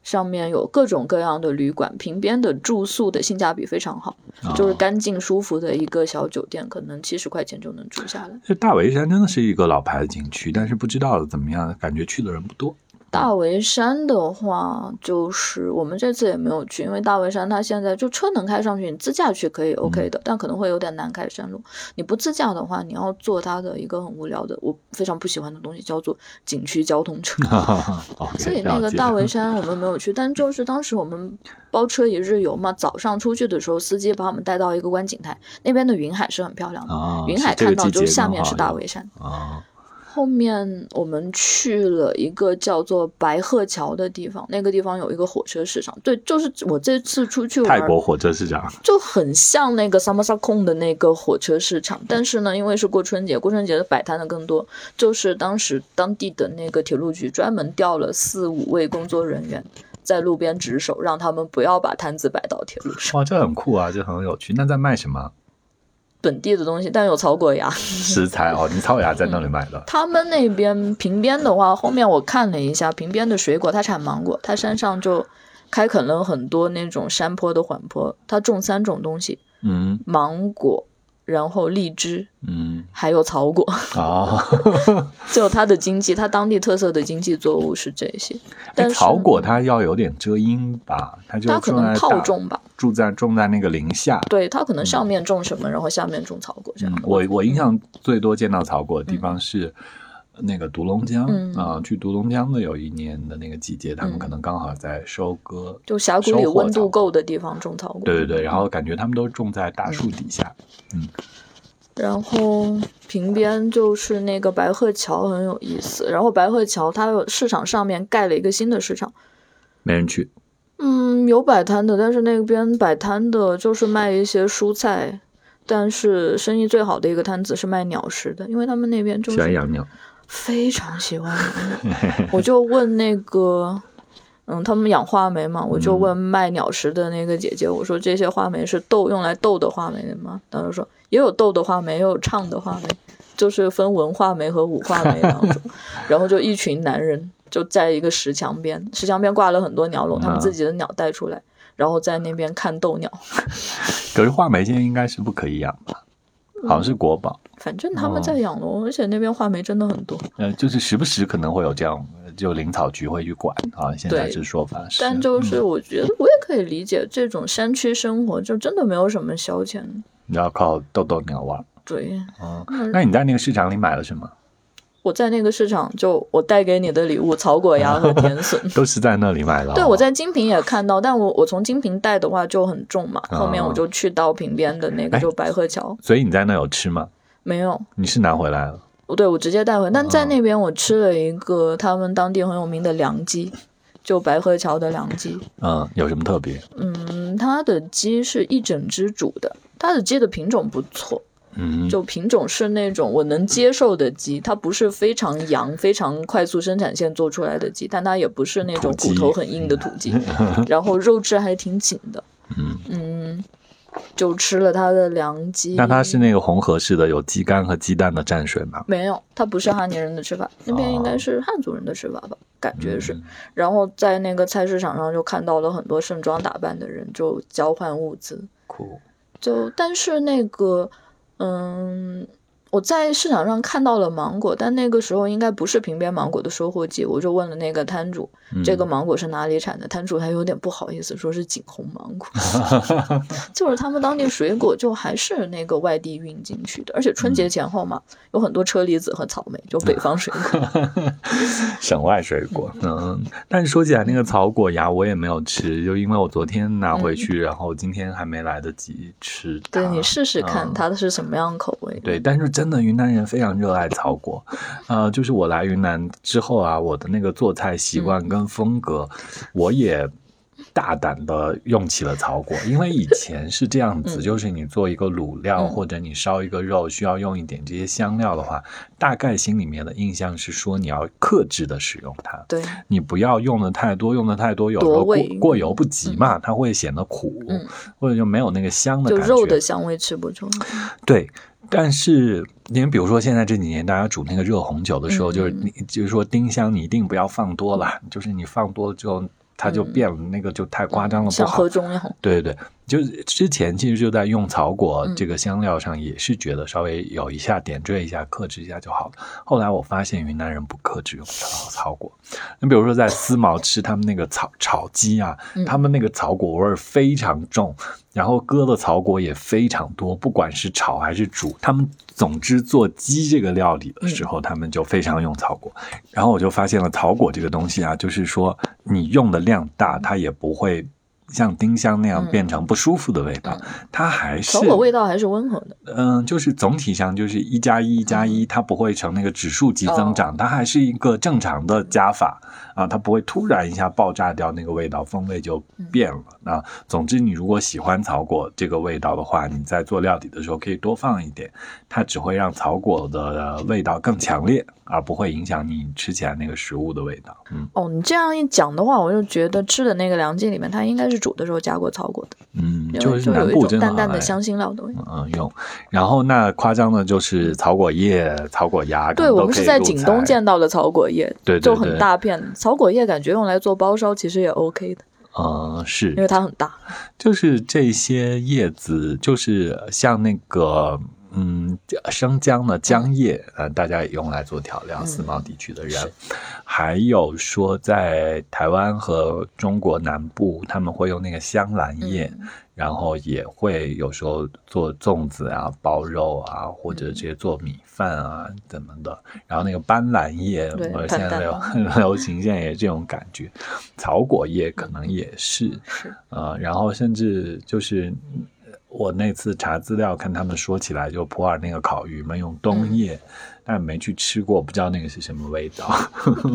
上面有各种各样的旅馆，平边的住宿的性价比非常好，就是哦干净舒服的一个小酒店，可能七十块钱就能住下来。这大围山真的是一个老牌的景区，但是不知道怎么样，感觉去的人不多。大围山的话，就是我们这次也没有去，因为大围山它现在就车能开上去，你自驾去可以 OK 的，但可能会有点难开山路。你不自驾的话，你要坐它的一个很无聊的，我非常不喜欢的东西，叫做景区交通车。[laughs] 所以那个大围 [laughs] 山我们没有去，但就是当时我们包车一日游嘛，早上出去的时候，司机把我们带到一个观景台，那边的云海是很漂亮的，啊，云海看到就是下面是大围山。啊，后面我们去了一个叫做白鹤桥的地方，那个地方有一个火车市场。对，就是我这次出去玩，泰国火车市场就很像那个 Samasa 空的那个火车市场，但是呢，因为是过春节，过春节的摆摊的更多，就是当时当地的那个铁路局专门调了四五位工作人员。在路边值守，让他们不要把摊子摆到铁路上。哇，这很酷啊，这很有趣。那在卖什么本地的东西，但有草果芽。[laughs] 食材哦？你草芽在那里买的？他们那边平边的话，后面我看了一下，平边的水果，它产芒果，它山上就开垦了很多那种山坡的缓坡，它种三种东西：嗯芒果，然后荔枝，嗯还有草果。啊，[laughs] 就它的经济，它当地特色的经济作物是这些。但是哎草果它要有点遮阴吧，它就它可能套种吧，住在种在那个林下。对，它可能上面种什么，然后下面种草果这样嗯。，我我印象最多见到草果的地方是那个独龙江嗯啊，去独龙江的有一年的那个季节，他们嗯可能刚好在收割。就峡谷里温度够的地方种草果。对对对，然后感觉他们都种在大树底下。嗯然后平边就是那个白鹤桥很有意思，然后白鹤桥它有市场上面盖了一个新的市场，没人去嗯，有摆摊的，但是那边摆摊的就是卖一些蔬菜，但是生意最好的一个摊子是卖鸟食的，因为他们那边就是喜欢养鸟。非常喜欢鸟，[laughs] 我就问那个。嗯，他们养画眉嘛，我就问卖鸟食的那个姐姐，我说这些画眉是逗用来逗的画眉的吗？她就说也有逗的画眉，也有唱的画眉，就是分文画眉和武画眉两种。[laughs] 然后就一群男人就在一个石墙边，石墙边挂了很多鸟笼，他们自己的鸟带出来，然后在那边看斗鸟。[laughs] 可是画眉现在应该是不可以养吧？好像是国宝，反正他们在养龙，而且那边画眉真的很多。呃，就是时不时可能会有这样，就林草局会去管啊。现在对这说法是，但就是我觉得我也可以理解，这种山区生活就真的没有什么消遣。你要靠逗逗鸟玩。对，嗯，那你在那个市场里买了什么？我在那个市场就我带给你的礼物草果芽和甜笋。[laughs] 都是在那里买的哦。对，我在金平也看到，但我我从金平带的话就很重嘛，后面我就去到平边的那个哎就白鹤桥，所以你在那有吃吗？没有，你是拿回来了？对我直接带回，但在那边我吃了一个他们当地很有名的凉鸡，就白鹤桥的凉鸡。嗯，有什么特别？嗯，它的鸡是一整只煮的，它的鸡的品种不错。嗯，就品种是那种我能接受的鸡，它不是非常羊、非常快速生产线做出来的鸡，但它也不是那种骨头很硬的土鸡，[laughs] 然后肉质还挺紧的。嗯嗯，就吃了它的凉鸡。那它是那个红河式的，有鸡肝和鸡蛋的蘸水吗？没有，它不是哈尼人的吃法，那边应该是汉族人的吃法吧，感觉是。嗯然后在那个菜市场上就看到了很多盛装打扮的人，就交换物资。酷。就但是那个。嗯，我在市场上看到了芒果，但那个时候应该不是平边芒果的收获季，我就问了那个摊主，这个芒果是哪里产的？摊主还有点不好意思，说是景洪芒果，[laughs] 就是他们当地水果就还是那个外地运进去的，而且春节前后嘛，有很多车厘子和草莓，就北方水果，[laughs] 省外水果。嗯，但是说起来那个草果芽我也没有吃，就因为我昨天拿回去，然后今天还没来得及吃。对你试试看它的是什么样口味？对，但是真的云南人非常热爱草果，呃，就是我来云南之后啊，我的那个做菜习惯跟风格，我也大胆的用起了草果，因为以前是这样子，就是你做一个卤料或者你烧一个肉，需要用一点这些香料的话，大概心里面的印象是说你要克制的使用它，对。你不要用的太多，用的太多有时候过过犹不及嘛，它会显得苦，或者就没有那个香的感觉，肉。的香味吃不出来。对。但是，因为比如说现在这几年大家煮那个热红酒的时候，就是你就是说丁香你一定不要放多了，就是你放多了之后它就变了，那个就太夸张了，不像好。喝中药。对对对，就之前其实就在用草果这个香料上，也是觉得稍微有一下点缀一下、克制一下就好了。后来我发现云南人不克制用草草果，你比如说在思茅吃他们那个草炒鸡啊，他们那个草果味儿非常重。然后割的草果也非常多，不管是炒还是煮，他们总之做鸡这个料理的时候，他们就非常用草果。然后我就发现了草果这个东西啊，就是说你用的量大，它也不会像丁香那样变成不舒服的味道，它还是草果味道还是温和的。嗯，就是总体上就是一加一加一，它不会成那个指数级增长，它还是一个正常的加法啊，它不会突然一下爆炸掉那个味道，风味就变了。啊，总之你如果喜欢草果这个味道的话，你在做料理的时候可以多放一点，它只会让草果的味道更强烈，而不会影响你吃起来那个食物的味道。嗯，哦，你这样一讲的话，我就觉得吃的那个凉鸡里面，它应该是煮的时候加过草果的。嗯，就是南部真淡淡的香辛料的味道。嗯，用。然后那夸张的就是草果叶、草果芽，对我们是在景东见到的草果叶，对，就很大片。草果叶感觉用来做包烧其实也 OK 的。嗯，是因为它很大，就是这些叶子，就是像那个嗯生姜呢姜叶，呃，大家也用来做调料。思茅地区的人，还有说在台湾和中国南部，他们会用那个香兰叶。然后也会有时候做粽子啊、包肉啊，或者直接做米饭啊怎么的。然后那个斑斓叶，我现在流很 [laughs] 流行，现在也这种感觉。草果叶可能也是，是呃，然后甚至就是我那次查资料看他们说起来，就普洱那个烤鱼嘛，用冬叶，但没去吃过，不知道那个是什么味道。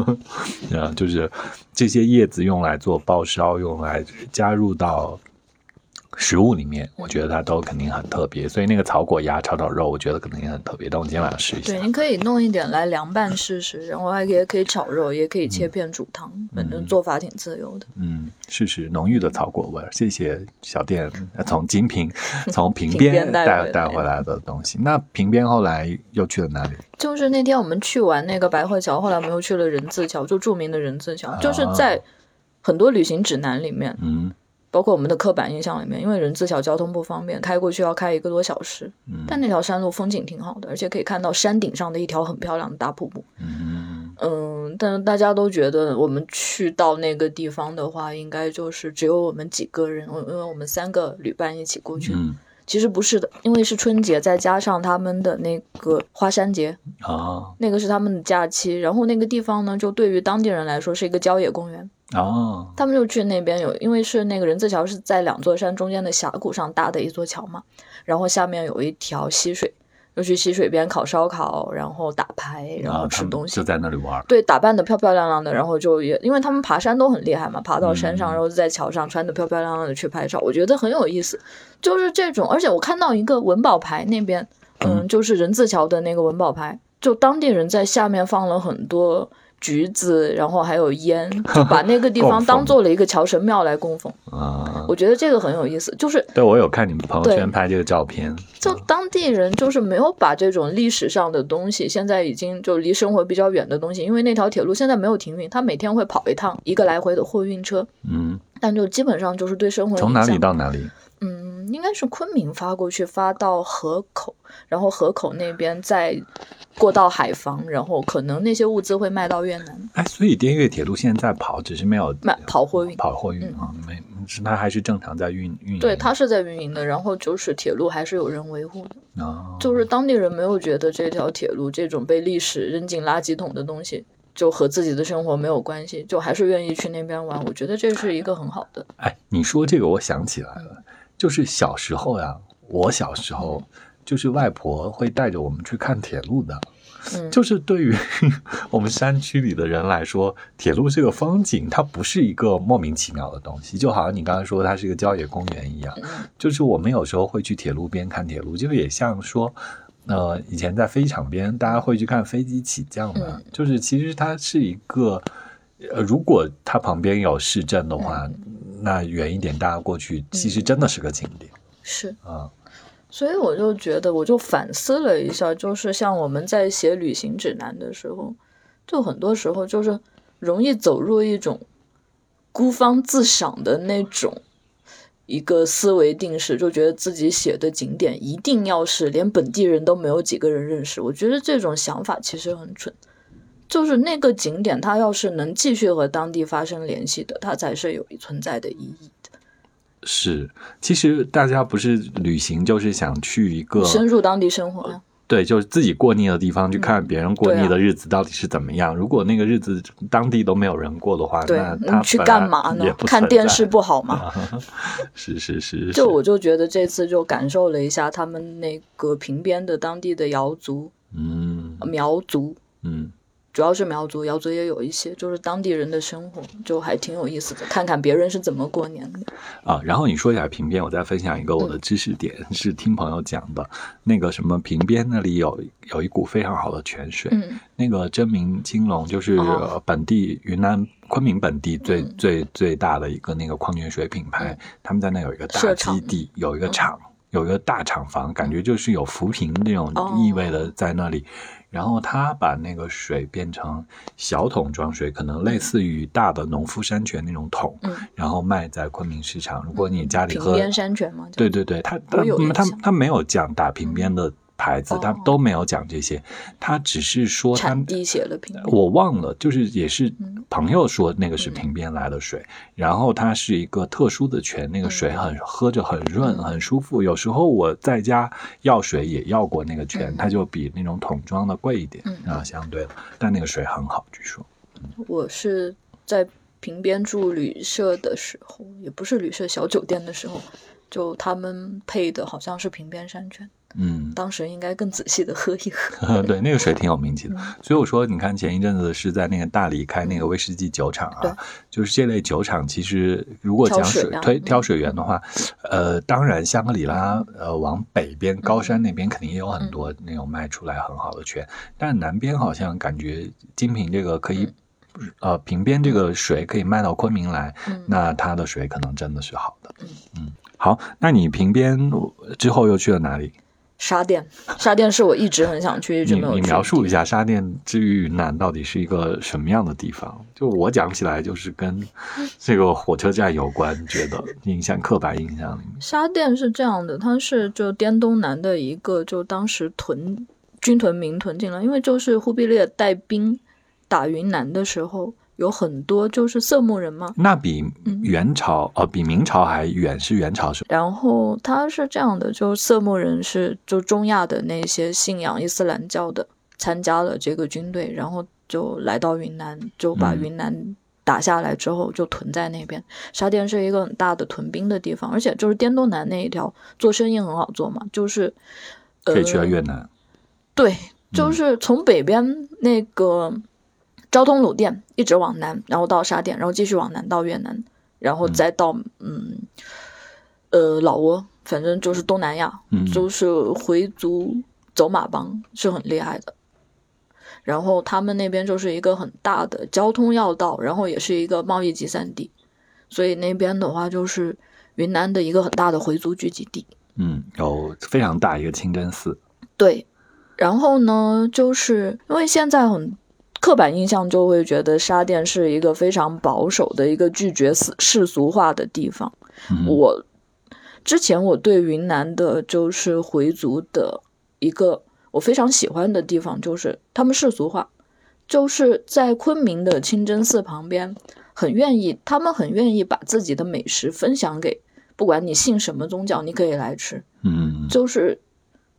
[laughs] 嗯，就是这些叶子用来做包烧，用来加入到。食物里面，我觉得它都肯定很特别，所以那个草果鸭炒炒肉，我觉得肯定也很特别。但我今天晚上试一下。对，您可以弄一点来凉拌试试，然后还也可以炒肉，也可以切片煮汤，反正做法挺自由的。嗯，试试浓郁的草果味。谢谢小店 [laughs] 从金平 [laughs] 从平边带带回来的东西。那平边后来又去了哪里？就是那天我们去完那个白鹤桥，后来我们又去了人字桥，就著名的人字桥，就是在很多旅行指南里面，嗯。包括我们的刻板印象里面，因为人字桥交通不方便，开过去要开一个多小时。嗯，但那条山路风景挺好的，而且可以看到山顶上的一条很漂亮的大瀑布。嗯嗯，但是大家都觉得我们去到那个地方的话，应该就是只有我们几个人，因为我们三个旅伴一起过去。嗯，其实不是的，因为是春节，再加上他们的那个花山节啊，那个是他们的假期。然后那个地方呢，就对于当地人来说是一个郊野公园。啊，他们就去那边有，因为是那个人字桥是在两座山中间的峡谷上搭的一座桥嘛，然后下面有一条溪水，又去溪水边烤烧烤，然后打牌，然后吃东西，就在那里玩。对，打扮的漂漂亮亮的，然后就也因为他们爬山都很厉害嘛，爬到山上，然后在桥上穿的漂漂亮亮的去拍照，我觉得很有意思。就是这种，而且我看到一个文保牌那边，嗯，就是人字桥的那个文保牌，就当地人在下面放了很多。橘子，然后还有烟，[laughs] 就把那个地方当做了一个桥神庙来供奉。啊。我觉得这个很有意思，就是对我有看你们朋友圈拍这个照片，就当地人就是没有把这种历史上的东西，现在已经就离生活比较远的东西，因为那条铁路现在没有停运，它每天会跑一趟一个来回的货运车，嗯，但就基本上就是对生活从哪里到哪里。嗯，应该是昆明发过去，发到河口，然后河口那边再过到海防，然后可能那些物资会卖到越南。哎，所以滇越铁路现在跑，只是没有卖跑货运，跑货运啊，没是它还是正常在运运营。对，它是在运营的，然后就是铁路还是有人维护的啊，就是当地人没有觉得这条铁路这种被历史扔进垃圾桶的东西。就和自己的生活没有关系，就还是愿意去那边玩。我觉得这是一个很好的。哎，你说这个，我想起来了。就是小时候呀，我小时候就是外婆会带着我们去看铁路的。嗯，就是对于 [laughs] 我们山区里的人来说，铁路是个风景，它不是一个莫名其妙的东西。就好像你刚才说它是一个郊野公园一样，就是我们有时候会去铁路边看铁路，就也像说，呃，以前在飞机场边，大家会去看飞机起降嘛。就是其实它是一个，呃，如果它旁边有市镇的话。那远一点，大家过去，其实真的是个景点。是啊，所以我就觉得，我就反思了一下，就是像我们在写旅行指南的时候，就很多时候就是容易走入一种孤芳自赏的那种一个思维定式，就觉得自己写的景点一定要是连本地人都没有几个人认识。我觉得这种想法其实很蠢。就是那个景点，它要是能继续和当地发生联系的，它才是有存在的意义的。是，其实大家不是旅行，就是想去一个深入当地生活。对，就是自己过腻的地方，去看别人过腻的日子到底是怎么样。如果那个日子当地都没有人过的话，那他去干嘛呢？看电视不好吗？[laughs] 是是是。就我就觉得这次就感受了一下他们那个平边的当地的瑶族，嗯，苗族，嗯。主要是苗族，瑶族也有一些，就是当地人的生活，就还挺有意思的，看看别人是怎么过年的。啊。然后你说一下平边，我再分享一个我的知识点，是听朋友讲的，那个什么平边那里有有一股非常好的泉水，那个真名金龙就是本地云南昆明本地最最最大的一个那个矿泉水品牌，他们在那有一个大基地，有一个厂，有一个大厂房，感觉就是有扶贫那种意味的在那里。然后他把那个水变成小桶装水，可能类似于大的农夫山泉那种桶，然后卖在昆明市场。如果你家里喝平边山泉吗？对对对，他他他他没有降打平边的。牌子，他都没有讲这些，他只是说他滴血了瓶，我忘了，就是也是朋友说那个是瓶边来的水，然后它是一个特殊的泉，那个水很喝着很润很舒服。有时候我在家要水也要过那个泉，它就比那种桶装的贵一点啊，相对的，但那个水很好，据说。我是在平边住旅社的时候，也不是旅社小酒店的时候，就他们配的好像是平边山泉。嗯，当时应该更仔细的喝一喝。[laughs] 对，那个水挺有名气的。所以我说，你看前一阵子是在那个大理开那个威士忌酒厂啊，就是这类酒厂，其实如果讲水推挑水源的话，呃，当然香格里拉呃往北边高山那边肯定也有很多那种卖出来很好的泉，但南边好像感觉精品这个可以，呃，平边这个水可以卖到昆明来，那它的水可能真的是好的。嗯，好，那你平边之后又去了哪里？沙甸，沙甸是我一直很想去，一直没有去。你描述一下沙甸之于云南到底是一个什么样的地方？就我讲起来，就是跟这个火车站有关，觉得印象刻板印象里面。沙甸是这样的，它是就滇东南的一个，就当时屯军屯民屯进来，因为就是忽必烈带兵打云南的时候。有很多就是色目人嘛？那比元朝呃比明朝还远，是元朝是？然后他是这样的，就色目人是就中亚的那些信仰伊斯兰教的，参加了这个军队，然后就来到云南，就把云南打下来之后就屯在那边。沙甸是一个很大的屯兵的地方，而且就是滇东南那一条做生意很好做嘛，就是可以去到越南。对，就是从北边那个昭通鲁甸一直往南，然后到沙甸，然后继续往南到越南，然后再到嗯呃老挝，反正就是东南亚，就是回族走马帮是很厉害的。然后他们那边就是一个很大的交通要道，然后也是一个贸易集散地，所以那边的话就是云南的一个很大的回族聚集地。嗯，有非常大一个清真寺。对，然后呢，就是因为现在很刻板印象，就会觉得沙甸是一个非常保守的一个拒绝世世俗化的地方。我之前我对云南的就是回族的一个。我非常喜欢的地方就是他们世俗化，就是在昆明的清真寺旁边，很愿意，他们很愿意把自己的美食分享给，不管你信什么宗教，你可以来吃。嗯，就是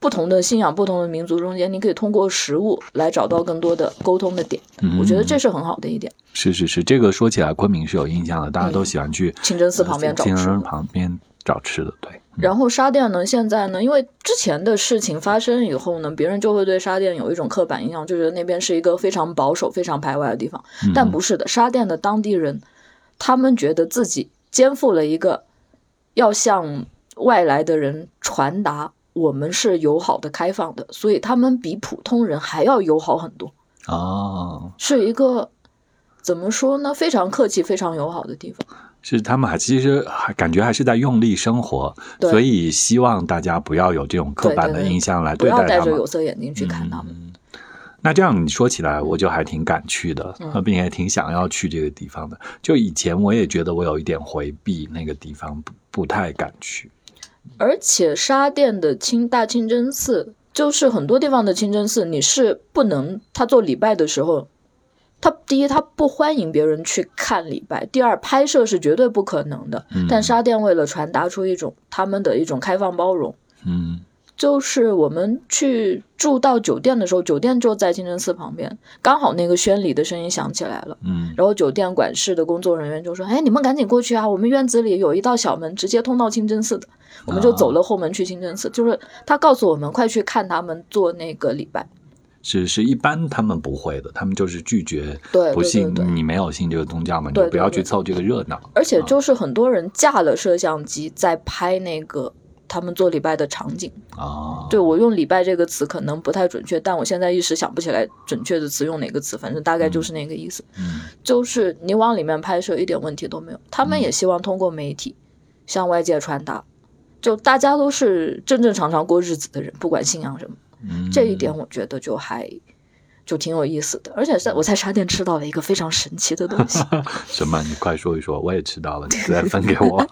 不同的信仰、不同的民族中间，你可以通过食物来找到更多的沟通的点。我觉得这是很好的一点。是是是，这个说起来，昆明是有印象的，大家都喜欢去清真寺旁边找吃。清真寺旁边找吃的，对。然后沙甸呢？现在呢？因为之前的事情发生以后呢，别人就会对沙甸有一种刻板印象，就觉得那边是一个非常保守、非常排外的地方。但不是的，沙甸的当地人，他们觉得自己肩负了一个要向外来的人传达我们是友好的、开放的，所以他们比普通人还要友好很多。哦，是一个怎么说呢？非常客气、非常友好的地方。是他们还其实还感觉还是在用力生活，所以希望大家不要有这种刻板的印象来对待他们。不要戴着有色眼镜去看他们。那这样你说起来，我就还挺敢去的，并且挺想要去这个地方的。就以前我也觉得我有一点回避那个地方，不不太敢去。而且沙甸的清大清真寺，就是很多地方的清真寺，你是不能他做礼拜的时候。他第一，他不欢迎别人去看礼拜；第二，拍摄是绝对不可能的。但沙甸为了传达出一种他们的一种开放包容，嗯，就是我们去住到酒店的时候，酒店就在清真寺旁边，刚好那个宣礼的声音响起来了，嗯，然后酒店管事的工作人员就说：“哎，你们赶紧过去啊，我们院子里有一道小门，直接通到清真寺的。”我们就走了后门去清真寺，就是他告诉我们快去看他们做那个礼拜。是是，一般他们不会的，他们就是拒绝，对，不信你没有信这个宗教嘛，你不要去凑这个热闹。而且就是很多人架了摄像机在拍那个他们做礼拜的场景啊。对我用“礼拜”这个词可能不太准确，但我现在一时想不起来准确的词用哪个词，反正大概就是那个意思。嗯，就是你往里面拍摄一点问题都没有。他们也希望通过媒体向外界传达，就大家都是正正常常过日子的人，不管信仰什么。这一点我觉得就还就挺有意思的，而且在我在沙店吃到了一个非常神奇的东西。[laughs] 什么？你快说一说，我也吃到了，你再分给我。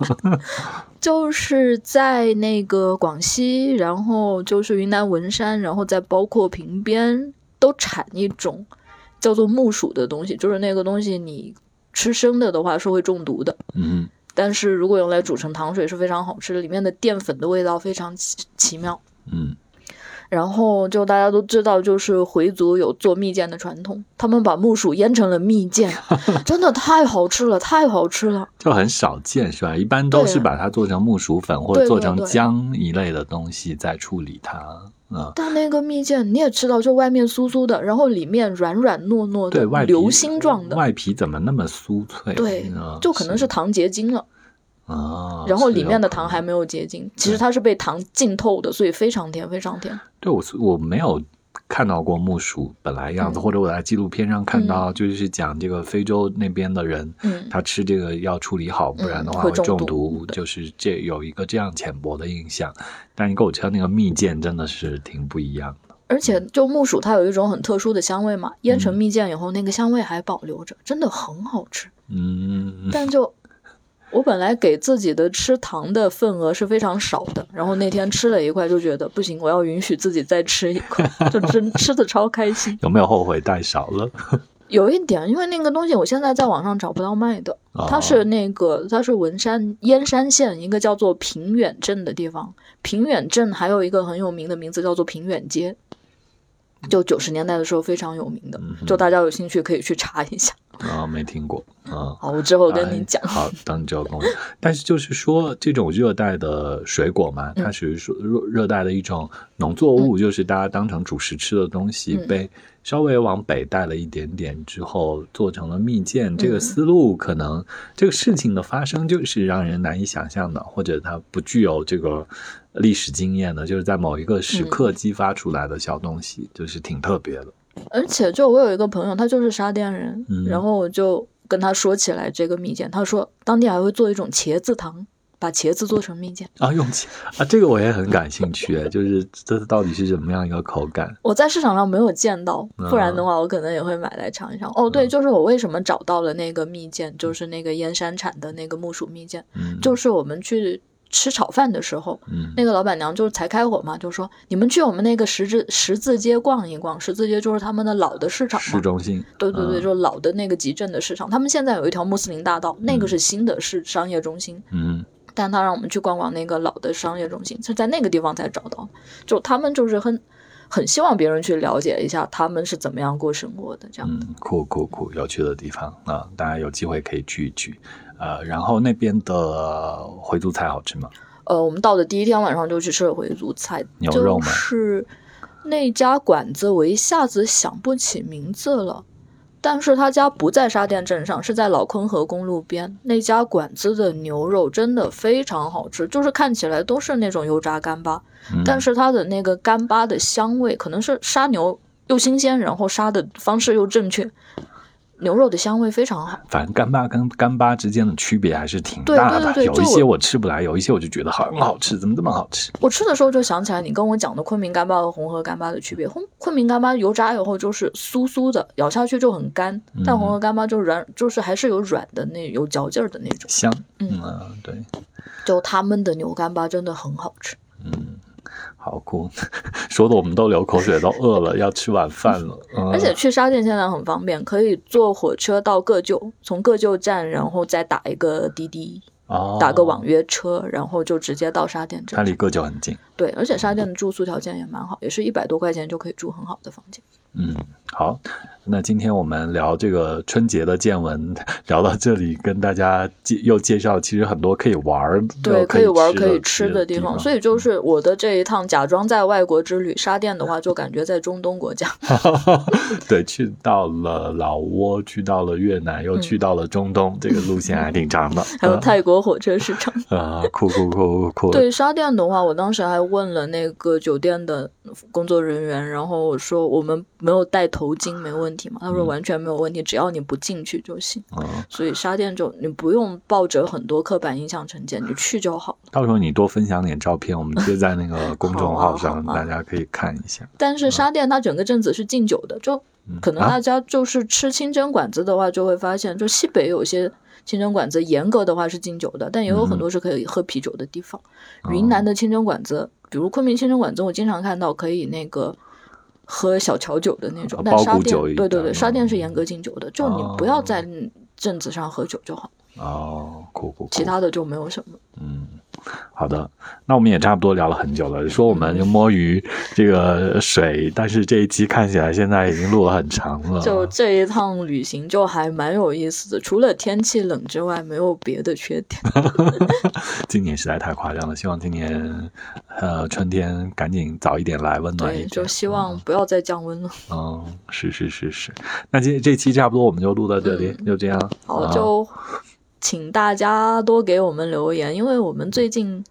[laughs] 就是在那个广西，然后就是云南文山，然后再包括平边，都产一种叫做木薯的东西，就是那个东西你吃生的的话是会中毒的。嗯，但是如果用来煮成糖水是非常好吃的，里面的淀粉的味道非常奇奇妙。嗯。然后就大家都知道，就是回族有做蜜饯的传统，他们把木薯腌成了蜜饯，[laughs] 真的太好吃了，太好吃了，就很少见是吧？一般都是把它做成木薯粉或者做成浆一类的东西再处理它嗯。但那个蜜饯你也吃到，就外面酥酥的，然后里面软软糯糯的，对流心状的，外皮怎么那么酥脆？对，就可能是糖结晶了。啊，然后里面的糖还没有结晶，其实它是被糖浸透的，所以非常甜，非常甜。对我我没有看到过木薯本来样子，或者我在纪录片上看到，就是讲这个非洲那边的人，嗯，他吃这个要处理好，不然的话会中毒，就是这有一个这样浅薄的印象。但你给我吃那个蜜饯真的是挺不一样的，而且就木薯它有一种很特殊的香味嘛，腌成蜜饯以后，那个香味还保留着，真的很好吃。嗯，但就。我本来给自己的吃糖的份额是非常少的，然后那天吃了一块就觉得不行，我要允许自己再吃一块，就真吃的超开心。有没有后悔带少了？[laughs] 有一点，因为那个东西我现在在网上找不到卖的。它是那个，它是文山燕山县一个叫做平远镇的地方。平远镇还有一个很有名的名字叫做平远街，就九十年代的时候非常有名的，就大家有兴趣可以去查一下。啊，没听过。啊，好，我之后跟你讲。好，等你之后跟我。但是就是说，这种热带的水果嘛，它属于说热热带的一种农作物，就是大家当成主食吃的东西，被稍微往北带了一点点之后，做成了蜜饯。这个思路可能这个事情的发生就是让人难以想象的，或者它不具有这个历史经验的，就是在某一个时刻激发出来的小东西，就是挺特别的。而且，就我有一个朋友，他就是沙甸人，然后我就。跟他说起来这个蜜饯，他说当地还会做一种茄子糖，把茄子做成蜜饯啊，用茄啊，这个我也很感兴趣，就是这到底是什么样一个口感？[laughs] 我在市场上没有见到，不然的话我可能也会买来尝一尝。哦，对，就是我为什么找到了那个蜜饯，就是那个燕山产的那个木薯蜜饯，就是我们去。吃炒饭的时候，那个老板娘就是才开火嘛，就说你们去我们那个十字十字街逛一逛，十字街就是他们的老的市场，市中心。对对对，就是老的那个集镇的市场。他们现在有一条穆斯林大道，那个是新的市商业中心。嗯，但他让我们去逛逛那个老的商业中心，是在那个地方才找到。就他们就是很很希望别人去了解一下他们是怎么样过生活的，这样。嗯，酷酷酷，有趣的地方啊，大家有机会可以聚一聚。呃，然后那边的回族菜好吃吗？呃，我们到的第一天晚上就去吃了回族菜，牛肉吗是那家馆子，我一下子想不起名字了。但是他家不在沙甸镇上，是在老昆河公路边。那家馆子的牛肉真的非常好吃，就是看起来都是那种油炸干巴，但是它的那个干巴的香味，可能是杀牛又新鲜，然后杀的方式又正确。牛肉的香味非常好，反正干巴跟干巴之间的区别还是挺大的。有一些我吃不来，有一些我就觉得很好吃，怎么这么好吃？我吃的时候就想起来你跟我讲的昆明干巴和红河干巴的区别。昆昆明干巴油炸以后就是酥酥的，咬下去就很干；但红河干巴就软，就是还是有软的那有嚼劲儿的那种香。嗯，对，就他们的牛干巴真的很好吃。嗯。好酷，[laughs] 说的我们都流口水，都饿了，[laughs] 要吃晚饭了。[laughs] 而且去沙县现在很方便，可以坐火车到各旧，从各旧站，然后再打一个滴滴，打个网约车，然后就直接到沙甸站。它离各就很近。对，而且沙甸的住宿条件也蛮好，也是一百多块钱就可以住很好的房间。嗯，好，那今天我们聊这个春节的见闻，[laughs] 聊到这里，跟大家介又介绍，其实很多可以玩儿，对，可以玩可以吃的地方。所以就是我的这一趟假装在外国之旅，沙甸的话就感觉在中东国家。[laughs] 对，去到了老挝，去到了越南，又去到了中东，这个路线还挺长的。[laughs] 还有泰国火车市场啊，酷酷酷酷。对沙甸的话，我当时还问了那个酒店的工作人员，然后我说我们。没有戴头巾没问题吗？他说完全没有问题，只要你不进去就行。所以沙甸就你不用抱着很多刻板印象成见，你去就好。到时候你多分享点照片，我们贴在那个公众号上，大家可以看一下。但是沙甸它整个镇子是禁酒的，就可能大家就是吃清真馆子的话，就会发现，就西北有些清真馆子严格的话是禁酒的，但也有很多是可以喝啤酒的地方。云南的清真馆子，比如昆明清真馆子，我经常看到可以那个。喝小桥酒的那种，但沙店对对对，沙店是严格禁酒的，就你不要在镇子上喝酒就好。哦，酷酷，其他的就没有什么。嗯。好的，那我们也差不多聊了很久了。说我们就摸鱼这个水，但是这一期看起来现在已经录了很长了。就这一趟旅行就还蛮有意思的，除了天气冷之外，没有别的缺点。[laughs] 今年实在太夸张了，希望今年呃春天赶紧早一点来，温暖一点。就希望不要再降温了。嗯，是是是是。那今这期差不多我们就录到这里，就这样。好，就。请大家多给我们留言，因为我们最近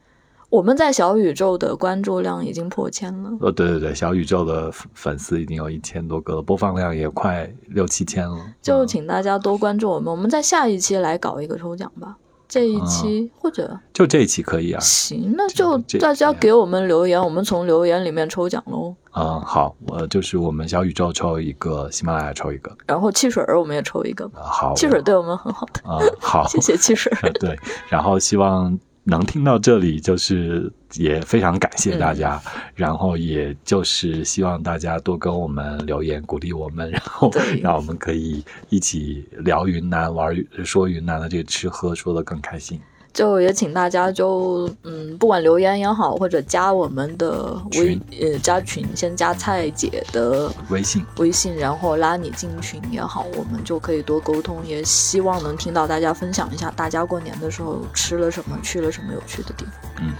我们在小宇宙的关注量已经破千了。哦，对对对，小宇宙的粉丝已经有一千多个了，播放量也快六七千了。就请大家多关注我们，我们在下一期来搞一个抽奖吧。这一期或者就这一期可以啊？行，那就大家给我们留言，我们从留言里面抽奖喽。嗯，好，我就是我们小宇宙抽一个，喜马拉雅抽一个，然后汽水我们也抽一个。好，汽水对我们很好的。啊，好，谢谢汽水。[laughs] 对，然后希望。能听到这里，就是也非常感谢大家，然后也就是希望大家多跟我们留言鼓励我们，然后让我们可以一起聊云南，玩说云南的这个吃喝，说的更开心。就也请大家就嗯，不管留言也好，或者加我们的微呃加群，先加蔡姐的微信微信，然后拉你进群也好，我们就可以多沟通。也希望能听到大家分享一下，大家过年的时候吃了什么，去了什么有趣的地方。嗯，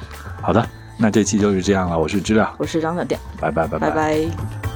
好的，那这期就是这样了。我是知了，我是张小店，拜拜拜拜拜。